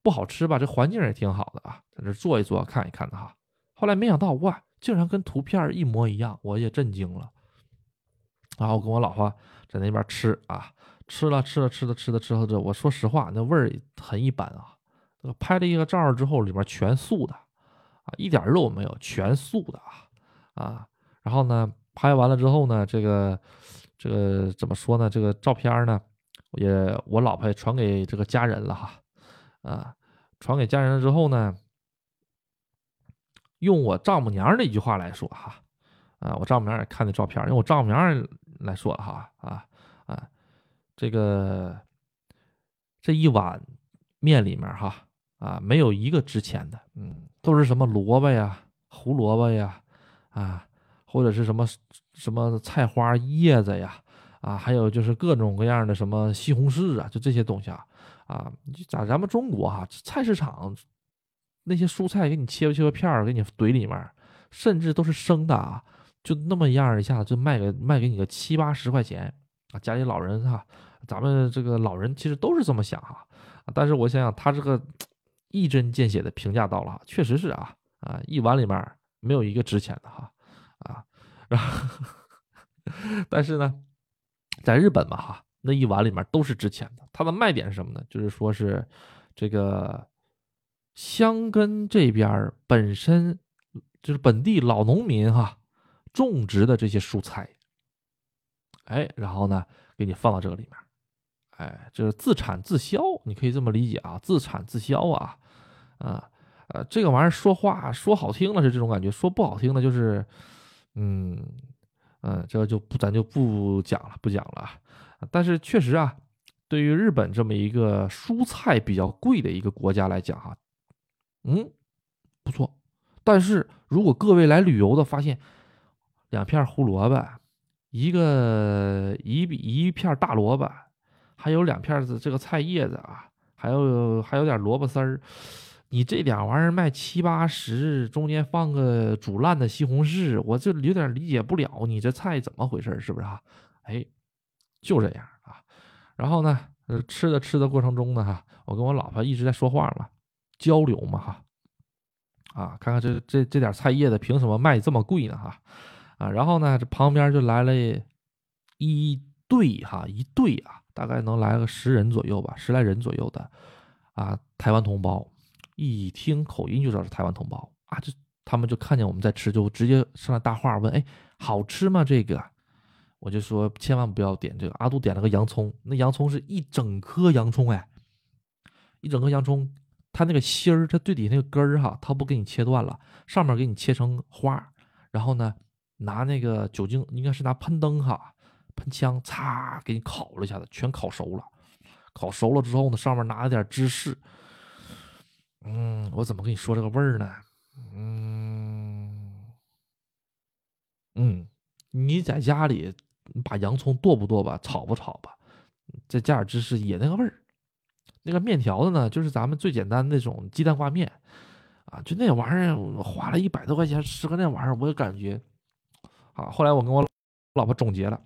不好吃吧？这环境也挺好的啊，在这坐一坐看一看的哈。后来没想到哇，竟然跟图片一模一样，我也震惊了。然后跟我老婆在那边吃啊，吃了吃了吃了吃了之后，这我说实话，那味儿很一般啊。拍了一个照之后，里面全素的啊，一点肉没有，全素的啊啊。然后呢，拍完了之后呢，这个。这个怎么说呢？这个照片呢，也我老婆也传给这个家人了哈，啊，传给家人了之后呢，用我丈母娘的一句话来说哈，啊，我丈母娘也看那照片，用我丈母娘来说哈，啊啊，这个这一碗面里面哈，啊，没有一个值钱的，嗯，都是什么萝卜呀、胡萝卜呀，啊。或者是什么什么菜花叶子呀，啊，还有就是各种各样的什么西红柿啊，就这些东西啊，啊，咋咱们中国哈菜市场那些蔬菜给你切吧切吧片儿，给你怼里面，甚至都是生的啊，就那么样一下就卖给卖给你个七八十块钱啊，家里老人哈，咱们这个老人其实都是这么想哈，但是我想想他这个一针见血的评价到了，确实是啊啊，一碗里面没有一个值钱的哈。啊，然后，但是呢，在日本嘛，哈，那一碗里面都是值钱的。它的卖点是什么呢？就是说是这个香根这边本身就是本地老农民哈种植的这些蔬菜，哎，然后呢，给你放到这个里面，哎，就是自产自销，你可以这么理解啊，自产自销啊，啊，呃，这个玩意儿说话说好听了是这种感觉，说不好听的就是。嗯嗯，这个就不咱就不讲了，不讲了。但是确实啊，对于日本这么一个蔬菜比较贵的一个国家来讲，哈，嗯，不错。但是如果各位来旅游的发现，两片胡萝卜，一个一比一片大萝卜，还有两片子这个菜叶子啊，还有还有点萝卜丝儿，你这俩玩意儿卖七八十，中间放个煮烂的西红柿，我这有点理解不了，你这菜怎么回事？是不是啊？哎，就这样啊。然后呢，吃的吃的过程中呢，哈，我跟我老婆一直在说话嘛，交流嘛，哈，啊，看看这这这点菜叶子凭什么卖这么贵呢？哈。啊然后呢，这旁边就来了一队哈，一队啊，大概能来个十人左右吧，十来人左右的啊，台湾同胞，一听口音就知道是台湾同胞啊，这他们就看见我们在吃，就直接上来搭话问，哎，好吃吗？这个，我就说千万不要点这个。阿杜点了个洋葱，那洋葱是一整颗洋葱哎，一整颗洋葱，它那个芯儿，它最底下那个根儿哈，它不给你切断了，上面给你切成花，然后呢。拿那个酒精，应该是拿喷灯哈，喷枪，擦，给你烤了一下子，全烤熟了。烤熟了之后呢，上面拿了点芝士。嗯，我怎么跟你说这个味儿呢？嗯嗯，你在家里把洋葱剁不剁吧，炒不炒吧，再加点芝士也那个味儿。那个面条子呢，就是咱们最简单那种鸡蛋挂面啊，就那玩意儿，花了一百多块钱吃个那玩意儿，我也感觉。啊，后来我跟我老婆总结了，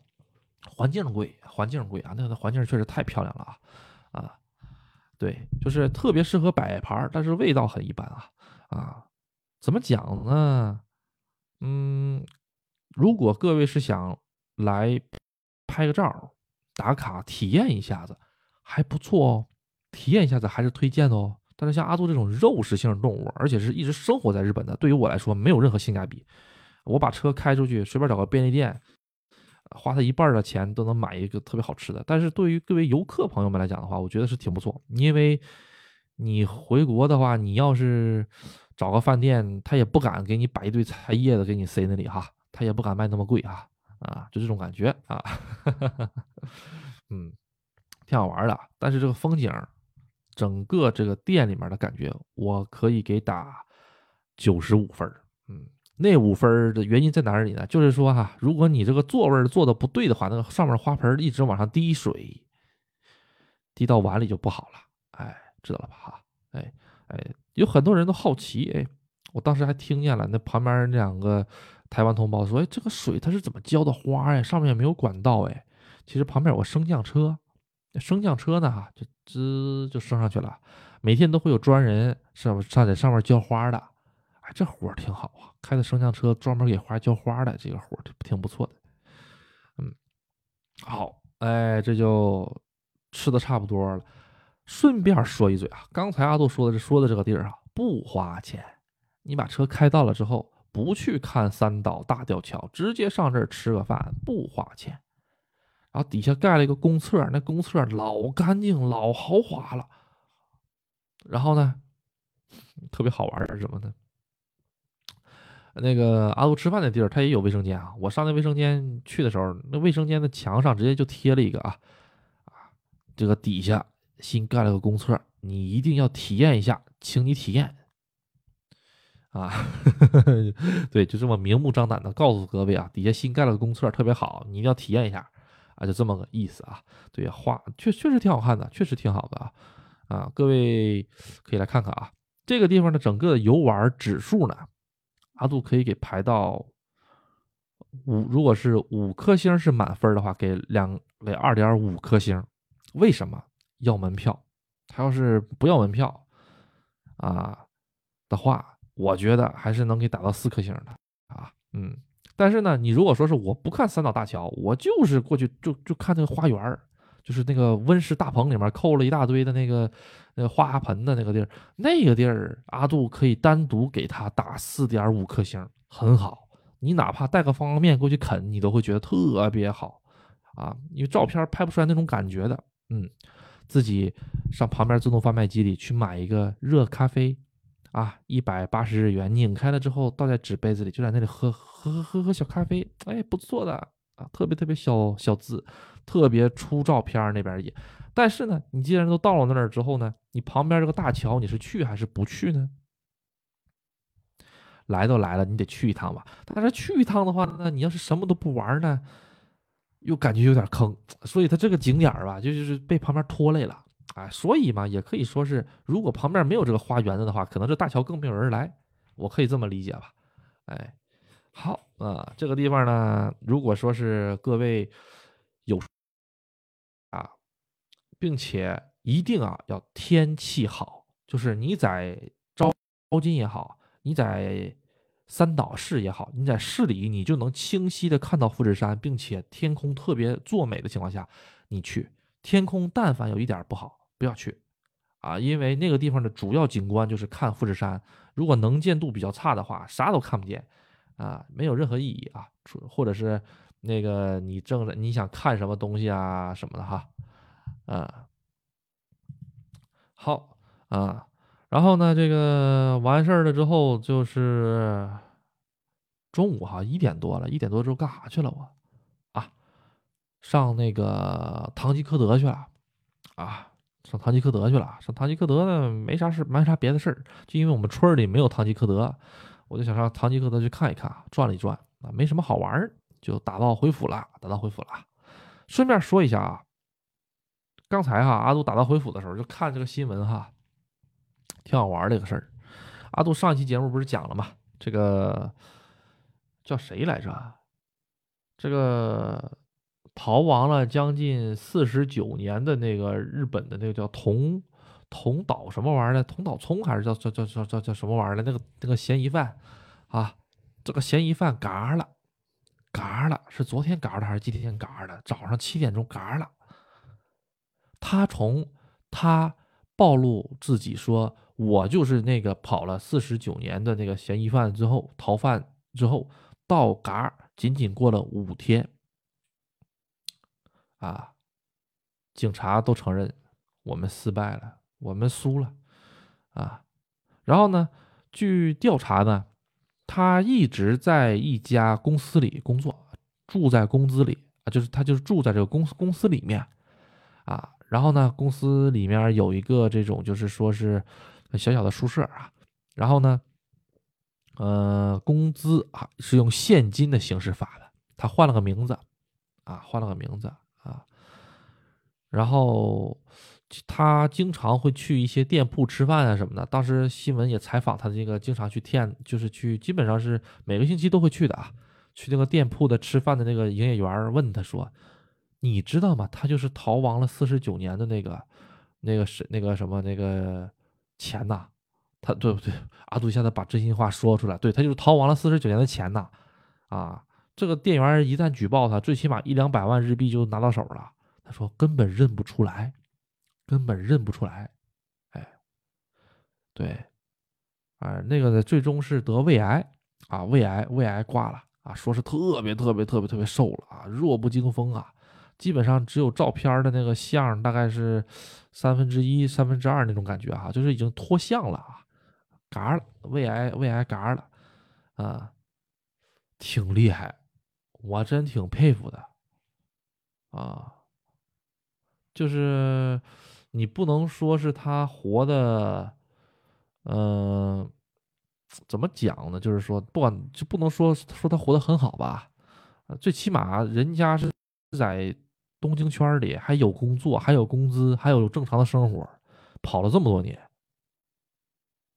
环境贵，环境贵啊，那个环境确实太漂亮了啊，啊，对，就是特别适合摆盘，但是味道很一般啊，啊，怎么讲呢？嗯，如果各位是想来拍个照、打卡、体验一下子，还不错哦，体验一下子还是推荐的哦。但是像阿杜这种肉食性动物，而且是一直生活在日本的，对于我来说没有任何性价比。我把车开出去，随便找个便利店，花他一半的钱都能买一个特别好吃的。但是对于各位游客朋友们来讲的话，我觉得是挺不错。因为你回国的话，你要是找个饭店，他也不敢给你摆一堆菜叶子给你塞那里哈，他也不敢卖那么贵哈啊，就这种感觉啊，嗯，挺好玩的。但是这个风景，整个这个店里面的感觉，我可以给打九十五分嗯。那五分的原因在哪里呢？就是说哈，如果你这个座位做的不对的话，那个上面花盆一直往上滴水，滴到碗里就不好了。哎，知道了吧？哈，哎哎，有很多人都好奇，哎，我当时还听见了，那旁边那两个台湾同胞说，哎，这个水它是怎么浇的花呀？上面也没有管道，哎，其实旁边有个升降车，升降车呢，哈，就吱就升上去了，每天都会有专人上上在上面浇花的。哎这活儿挺好啊，开的升降车专门给花浇花的，这个活儿挺不错的。嗯，好，哎，这就吃的差不多了。顺便说一嘴啊，刚才阿杜说的这说的这个地儿啊，不花钱。你把车开到了之后，不去看三岛大吊桥，直接上这儿吃个饭，不花钱。然后底下盖了一个公厕，那公厕老干净、老豪华了。然后呢，特别好玩是什么呢？那个阿杜吃饭的地儿，他也有卫生间啊。我上那卫生间去的时候，那卫生间的墙上直接就贴了一个啊啊，这个底下新盖了个公厕，你一定要体验一下，请你体验啊。对，就这么明目张胆的告诉各位啊，底下新盖了个公厕，特别好，你一定要体验一下啊，就这么个意思啊。对，画确确实挺好看的，确实挺好的啊啊，各位可以来看看啊。这个地方的整个游玩指数呢？阿杜可以给排到五，如果是五颗星是满分的话，给两给二点五颗星。为什么要门票？他要是不要门票啊的话，我觉得还是能给打到四颗星的啊。嗯，但是呢，你如果说是我不看三岛大桥，我就是过去就就看那个花园就是那个温室大棚里面扣了一大堆的那个那个花盆的那个地儿，那个地儿阿杜可以单独给他打四点五颗星，很好。你哪怕带个方便面过去啃，你都会觉得特别好啊，因为照片拍不出来那种感觉的。嗯，自己上旁边自动贩卖机里去买一个热咖啡啊，一百八十日元，拧开了之后倒在纸杯子里，就在那里喝喝喝喝喝小咖啡，哎，不错的啊，特别特别小小字，特别出照片那边也。但是呢，你既然都到了那儿之后呢，你旁边这个大桥你是去还是不去呢？来都来了，你得去一趟吧。但是去一趟的话，那你要是什么都不玩呢，又感觉有点坑。所以它这个景点吧，就就是被旁边拖累了。哎，所以嘛，也可以说是，如果旁边没有这个花园子的话，可能这大桥更没有人来。我可以这么理解吧？哎，好啊，这个地方呢，如果说是各位有啊，并且一定啊要天气好，就是你在招招金也好。你在三岛市也好，你在市里，你就能清晰的看到富士山，并且天空特别作美的情况下，你去天空，但凡有一点不好，不要去啊，因为那个地方的主要景观就是看富士山，如果能见度比较差的话，啥都看不见啊，没有任何意义啊，或者是那个你正你想看什么东西啊什么的哈，啊，好啊。然后呢，这个完事儿了之后就是中午哈，一点多了，一点多之后干啥去了我？啊，上那个堂吉诃德去了，啊，上堂吉诃德去了。上堂吉诃德呢，没啥事，没啥别的事儿，就因为我们村里没有堂吉诃德，我就想上堂吉诃德去看一看，转了一转啊，没什么好玩儿，就打道回府了，打道回府了。顺便说一下啊，刚才哈阿杜打道回府的时候就看这个新闻哈。挺好玩的一个事儿，阿杜上一期节目不是讲了吗？这个叫谁来着？这个逃亡了将近四十九年的那个日本的那个叫桐同岛什么玩意儿的？同岛聪还是叫叫叫叫叫叫什么玩意儿的？那个那个嫌疑犯啊，这个嫌疑犯嘎了，嘎了，是昨天嘎的还是今天嘎的？早上七点钟嘎了，他从他暴露自己说。我就是那个跑了四十九年的那个嫌疑犯之后逃犯之后到嘎仅仅过了五天，啊，警察都承认我们失败了，我们输了，啊，然后呢，据调查呢，他一直在一家公司里工作，住在公司里啊，就是他就是住在这个公司公司里面，啊，然后呢，公司里面有一个这种就是说是。小小的宿舍啊，然后呢，呃，工资啊是用现金的形式发的。他换了个名字，啊，换了个名字啊，然后他经常会去一些店铺吃饭啊什么的。当时新闻也采访他，这个经常去店，就是去，基本上是每个星期都会去的啊。去那个店铺的吃饭的那个营业员问他说：“你知道吗？他就是逃亡了四十九年的那个，那个是那个什么那个。”钱呐，他对不对？阿杜现在把真心话说出来，对他就是逃亡了四十九年的钱呐，啊，这个店员一旦举报他，最起码一两百万日币就拿到手了。他说根本认不出来，根本认不出来，哎，对，啊，那个呢，最终是得胃癌啊，胃癌，胃癌挂了啊，说是特别特别特别特别瘦了啊，弱不禁风啊。基本上只有照片的那个像，大概是三分之一、三分之二那种感觉哈，就是已经脱相了啊，嘎了，胃癌，胃癌嘎了，啊，挺厉害，我真挺佩服的，啊，就是你不能说是他活的，嗯，怎么讲呢？就是说，不管就不能说说他活得很好吧，最起码人家是在。东京圈里还有工作，还有工资，还有正常的生活，跑了这么多年，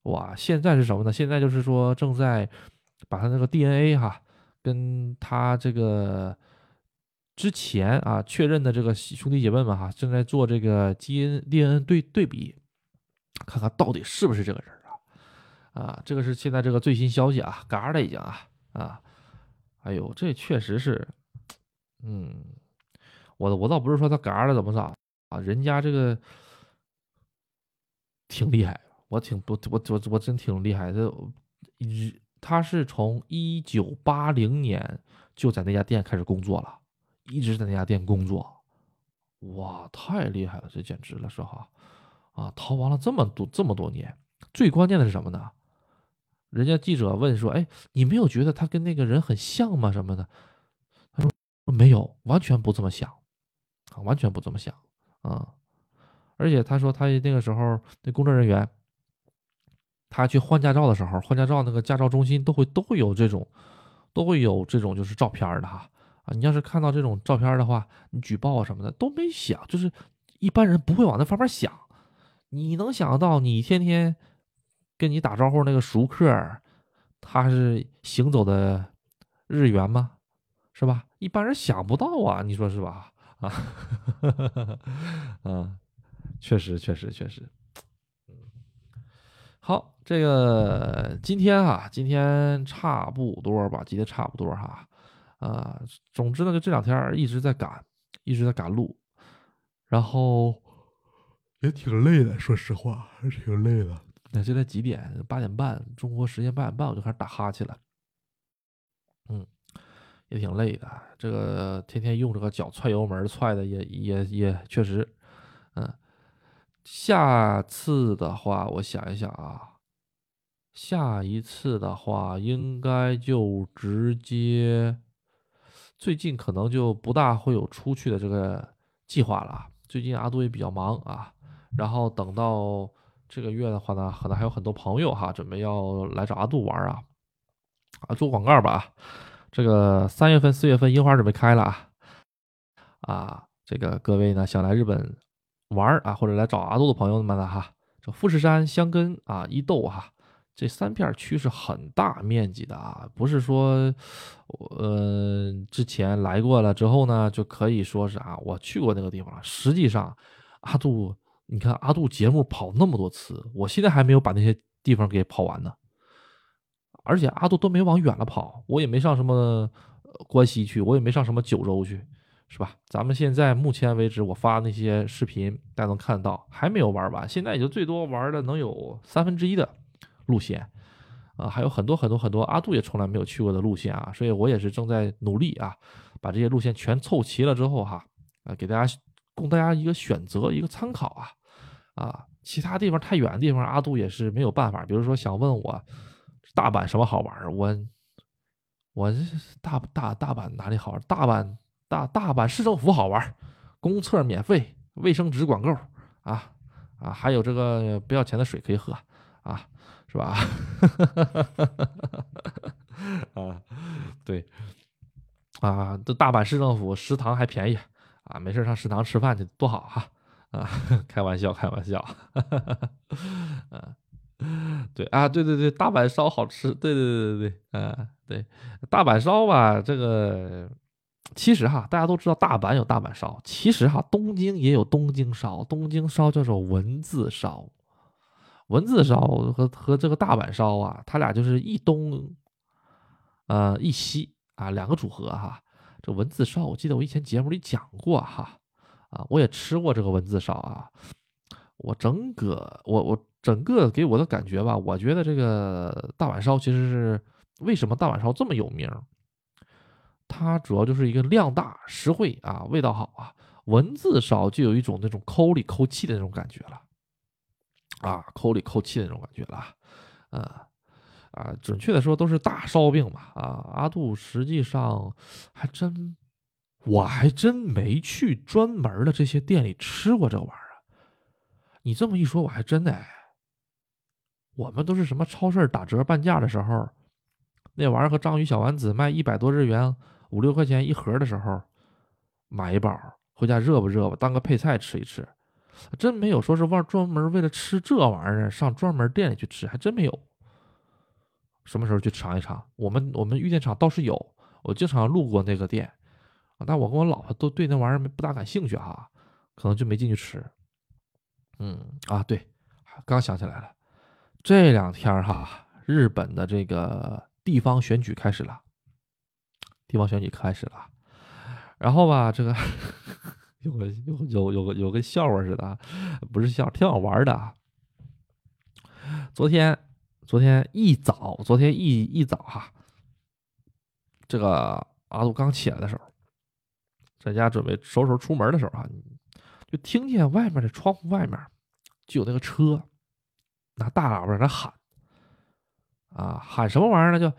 哇！现在是什么呢？现在就是说正在把他那个 DNA 哈，跟他这个之前啊确认的这个兄弟姐妹们哈，正在做这个基因 DNA 对对比，看看到底是不是这个人啊？啊，这个是现在这个最新消息啊，嘎了已经啊啊！哎呦，这确实是，嗯。我我倒不是说他嘎了怎么咋啊，人家这个挺厉害，我挺不我我我真挺厉害的。他是从一九八零年就在那家店开始工作了，一直在那家店工作，哇，太厉害了，这简直了，说哈啊，逃亡了这么多这么多年，最关键的是什么呢？人家记者问说，哎，你没有觉得他跟那个人很像吗？什么的？他说没有，完全不这么想，啊，完全不这么想啊。而且他说他那个时候那工作人员，他去换驾照的时候，换驾照那个驾照中心都会都会有这种，都会有这种就是照片的哈你要是看到这种照片的话，你举报啊什么的都没想，就是一般人不会往那方面想。你能想到你天天跟你打招呼那个熟客，他是行走的日元吗？是吧？一般人想不到啊，你说是吧？啊，啊，确实，确实，确实。好，这个今天哈，今天差不多吧，今天差不多哈。总之呢，就这两天一直在赶，一直在赶路，然后也挺累的，说实话，挺累的。那现在几点？八点半，中国时间八点半，我就开始打哈欠了。嗯。也挺累的，这个天天用这个脚踹油门踹的也也也确实，嗯，下次的话我想一想啊，下一次的话应该就直接，最近可能就不大会有出去的这个计划了。最近阿杜也比较忙啊，然后等到这个月的话呢，可能还有很多朋友哈，准备要来找阿杜玩啊，啊做广告吧。这个三月份、四月份樱花准备开了啊，啊，这个各位呢想来日本玩啊，或者来找阿杜的朋友们呢哈，这富士山、香根啊、伊豆哈，这三片区是很大面积的啊，不是说呃之前来过了之后呢就可以说是啊我去过那个地方。实际上，阿杜，你看阿杜节目跑那么多次，我现在还没有把那些地方给跑完呢。而且阿杜都没往远了跑，我也没上什么关西去，我也没上什么九州去，是吧？咱们现在目前为止，我发那些视频，大家能看到，还没有玩完，现在也就最多玩的能有三分之一的路线，啊，还有很多很多很多阿杜也从来没有去过的路线啊，所以我也是正在努力啊，把这些路线全凑齐了之后哈，啊，给大家供大家一个选择，一个参考啊，啊，其他地方太远的地方，阿杜也是没有办法，比如说想问我。大阪什么好玩我我大大大阪哪里好玩？大阪大大阪市政府好玩，公厕免费，卫生纸管够啊啊，还有这个不要钱的水可以喝啊，是吧？啊，对啊，这大阪市政府食堂还便宜啊，没事上食堂吃饭去多好哈啊，开玩笑开玩笑，啊。对啊，对对对，大阪烧好吃。对对对对对，啊，对，大阪烧吧，这个其实哈，大家都知道大阪有大阪烧，其实哈，东京也有东京烧，东京烧叫做文字烧，文字烧和和这个大阪烧啊，它俩就是一东，呃，一西啊，两个组合哈。这文字烧，我记得我以前节目里讲过哈，啊，我也吃过这个文字烧啊，我整个我我。整个给我的感觉吧，我觉得这个大阪烧其实是为什么大阪烧这么有名？它主要就是一个量大实惠啊，味道好啊。文字烧就有一种那种抠里抠气的那种感觉了，啊，抠里抠气的那种感觉了，啊啊，准确的说都是大烧饼吧啊。阿杜实际上还真，我还真没去专门的这些店里吃过这玩意儿。你这么一说，我还真的。我们都是什么超市打折半价的时候，那玩意儿和章鱼小丸子卖一百多日元，五六块钱一盒的时候，买一包回家热吧热吧，当个配菜吃一吃。真没有说是往专门为了吃这玩意儿上专门店里去吃，还真没有。什么时候去尝一尝？我们我们玉电厂倒是有，我经常路过那个店，但我跟我老婆都对那玩意儿不大感兴趣哈，可能就没进去吃。嗯啊，对，刚想起来了。这两天哈，日本的这个地方选举开始了，地方选举开始了，然后吧，这个有个有有有个有个笑话似的，不是笑，挺好玩的。昨天昨天一早，昨天一一早哈，这个阿杜刚起来的时候，在家准备收拾出门的时候啊，就听见外面的窗户外面就有那个车。拿大喇叭在那喊，啊，喊什么玩意儿呢？就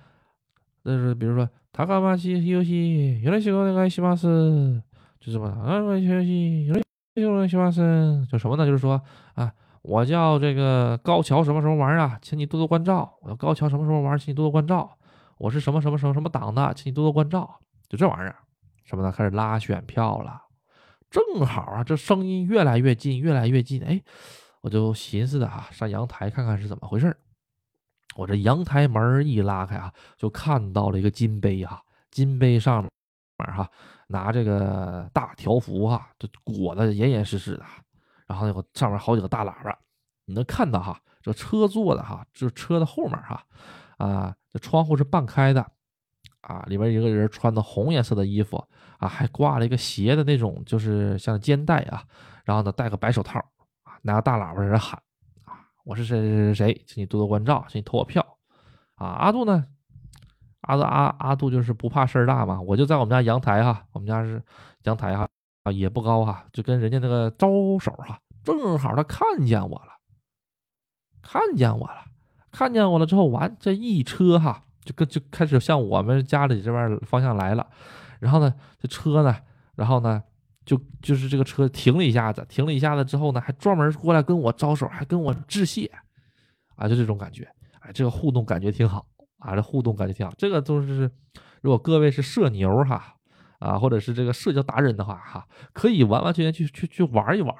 就是比如说塔卡马西游戏，有的喜欢那个西马斯，就这么啊，游戏有的喜欢西马斯，就什么呢？就是说啊，我叫这个高桥什么什么玩意儿啊，请你多多关照。我叫高桥什么什么玩意儿，请你多多关照。我是什么什么什么什么党的，请你多多关照。就这玩意儿，什么呢？开始拉选票了。正好啊，这声音越来越近，越来越近。哎，我就寻思的啊，上阳台看看是怎么回事我这阳台门一拉开啊，就看到了一个金杯啊，金杯上面哈拿这个大条幅哈，就裹得严严实实的。然后那个上面好几个大喇叭，你能看到哈，这车座的哈，就车的后面哈，啊，这窗户是半开的。啊，里边一个人穿的红颜色的衣服啊，还挂了一个斜的那种，就是像肩带啊。然后呢，戴个白手套啊，拿个大喇叭在这喊啊：“我是谁谁谁谁，请你多多关照，请你投我票。”啊，阿杜呢？阿阿阿杜就是不怕事儿大嘛。我就在我们家阳台哈，我们家是阳台哈啊，也不高哈，就跟人家那个招手哈，正好他看见我了，看见我了，看见我了之后，完这一车哈。就跟就开始向我们家里这边方向来了，然后呢，这车呢，然后呢，就就是这个车停了一下子，停了一下子之后呢，还专门过来跟我招手，还跟我致谢，啊，就这种感觉，哎，这个互动感觉挺好啊，这互动感觉挺好。这个都是，如果各位是社牛哈，啊，或者是这个社交达人的话哈，可以完完全全去去去玩一玩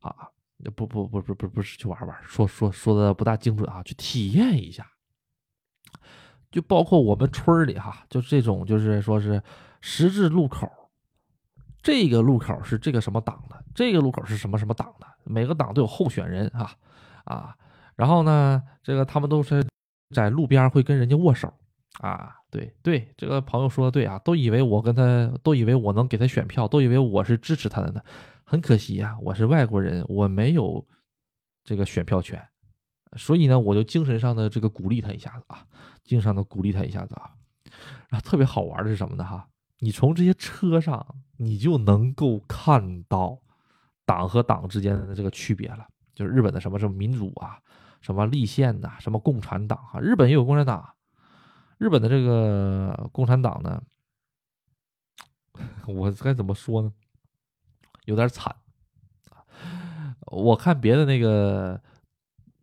啊，不不不不不不是去玩玩，说说说的不大精准啊，去体验一下。就包括我们村里哈，就这种，就是说是十字路口，这个路口是这个什么党的，这个路口是什么什么党的，每个党都有候选人哈啊，然后呢，这个他们都是在路边会跟人家握手啊，对对，这个朋友说的对啊，都以为我跟他，都以为我能给他选票，都以为我是支持他的呢，很可惜呀，我是外国人，我没有这个选票权。所以呢，我就精神上的这个鼓励他一下子啊，精神上的鼓励他一下子啊，然后特别好玩的是什么呢？哈，你从这些车上，你就能够看到党和党之间的这个区别了。就是日本的什么什么民主啊，什么立宪呐，什么共产党啊，日本也有共产党。日本的这个共产党呢，我该怎么说呢？有点惨！我看别的那个。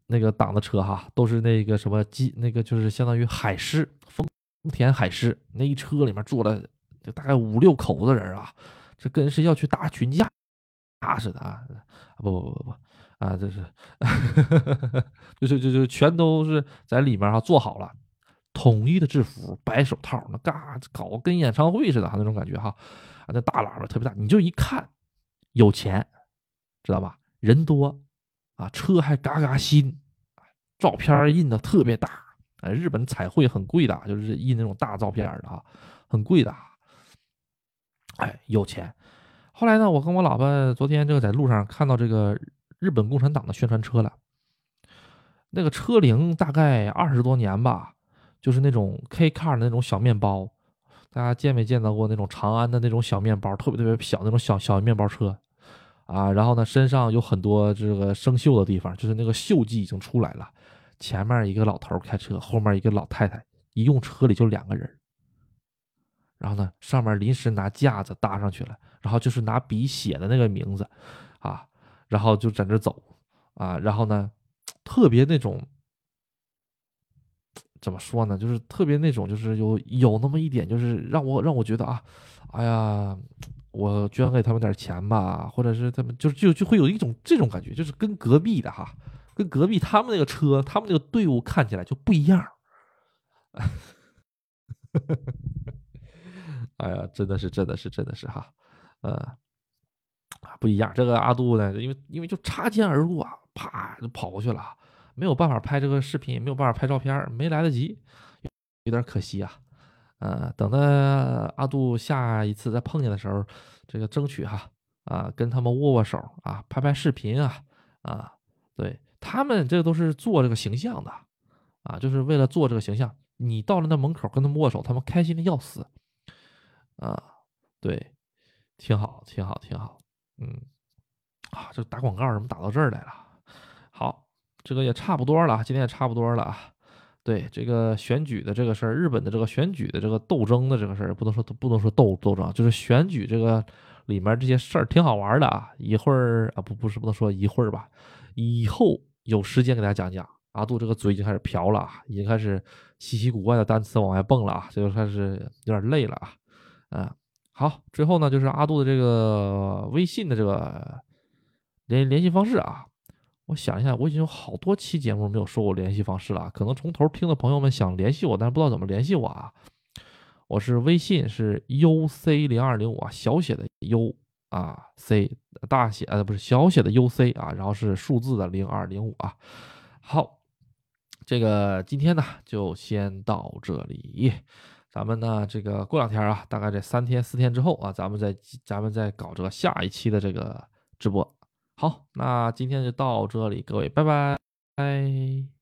那个党的车哈，都是那个什么机，那个就是相当于海狮，丰田海狮那一车里面坐了就大概五六口子人啊，这跟是要去打群架似的啊！不不不不啊，这是就是 就就全都是在里面哈做好了，统一的制服，白手套，那嘎搞跟演唱会似的哈那种感觉哈啊，那大喇叭特别大，你就一看有钱，知道吧？人多啊，车还嘎嘎新。照片印的特别大，哎，日本彩绘很贵的，就是印那种大照片的啊，很贵的。哎，有钱。后来呢，我跟我老婆昨天就在路上看到这个日本共产党的宣传车了，那个车龄大概二十多年吧，就是那种 K car 的那种小面包，大家见没见到过那种长安的那种小面包，特别特别小那种小小面包车啊？然后呢，身上有很多这个生锈的地方，就是那个锈迹已经出来了。前面一个老头开车，后面一个老太太，一用车里就两个人。然后呢，上面临时拿架子搭上去了，然后就是拿笔写的那个名字，啊，然后就在那走，啊，然后呢，特别那种，怎么说呢，就是特别那种，就是有有那么一点，就是让我让我觉得啊，哎呀，我捐给他们点钱吧，或者是他们就就就会有一种这种感觉，就是跟隔壁的哈。跟隔壁他们那个车，他们那个队伍看起来就不一样。哎呀，真的是，真的是，真的是哈，呃，啊不一样。这个阿杜呢，因为因为就擦肩而过，啪就跑过去了，没有办法拍这个视频，也没有办法拍照片，没来得及，有点可惜啊。呃，等到阿杜下一次再碰见的时候，这个争取哈啊，跟他们握握手啊，拍拍视频啊啊，对。他们这都是做这个形象的，啊，就是为了做这个形象。你到了那门口跟他们握手，他们开心的要死，啊，对，挺好，挺好，挺好，嗯，啊，这打广告怎么打到这儿来了？好，这个也差不多了，今天也差不多了啊。对这个选举的这个事儿，日本的这个选举的这个斗争的这个事儿，不能说不能说斗斗争，就是选举这个里面这些事儿挺好玩的啊。一会儿啊，不不是不能说一会儿吧，以后有时间给大家讲讲。阿杜这个嘴已经开始瓢了啊，已经开始稀奇古怪的单词往外蹦了啊，这就开始有点累了啊。嗯，好，最后呢就是阿杜的这个微信的这个联联系方式啊。我想一下，我已经有好多期节目没有说过联系方式了，可能从头听的朋友们想联系我，但是不知道怎么联系我啊。我是微信是 u c 零二零五啊，小写的 u 啊 c 大写呃不是小写的 u c 啊，然后是数字的零二零五啊。好，这个今天呢就先到这里，咱们呢这个过两天啊，大概这三天四天之后啊，咱们再咱们再搞这个下一期的这个直播。好，那今天就到这里，各位，拜拜。拜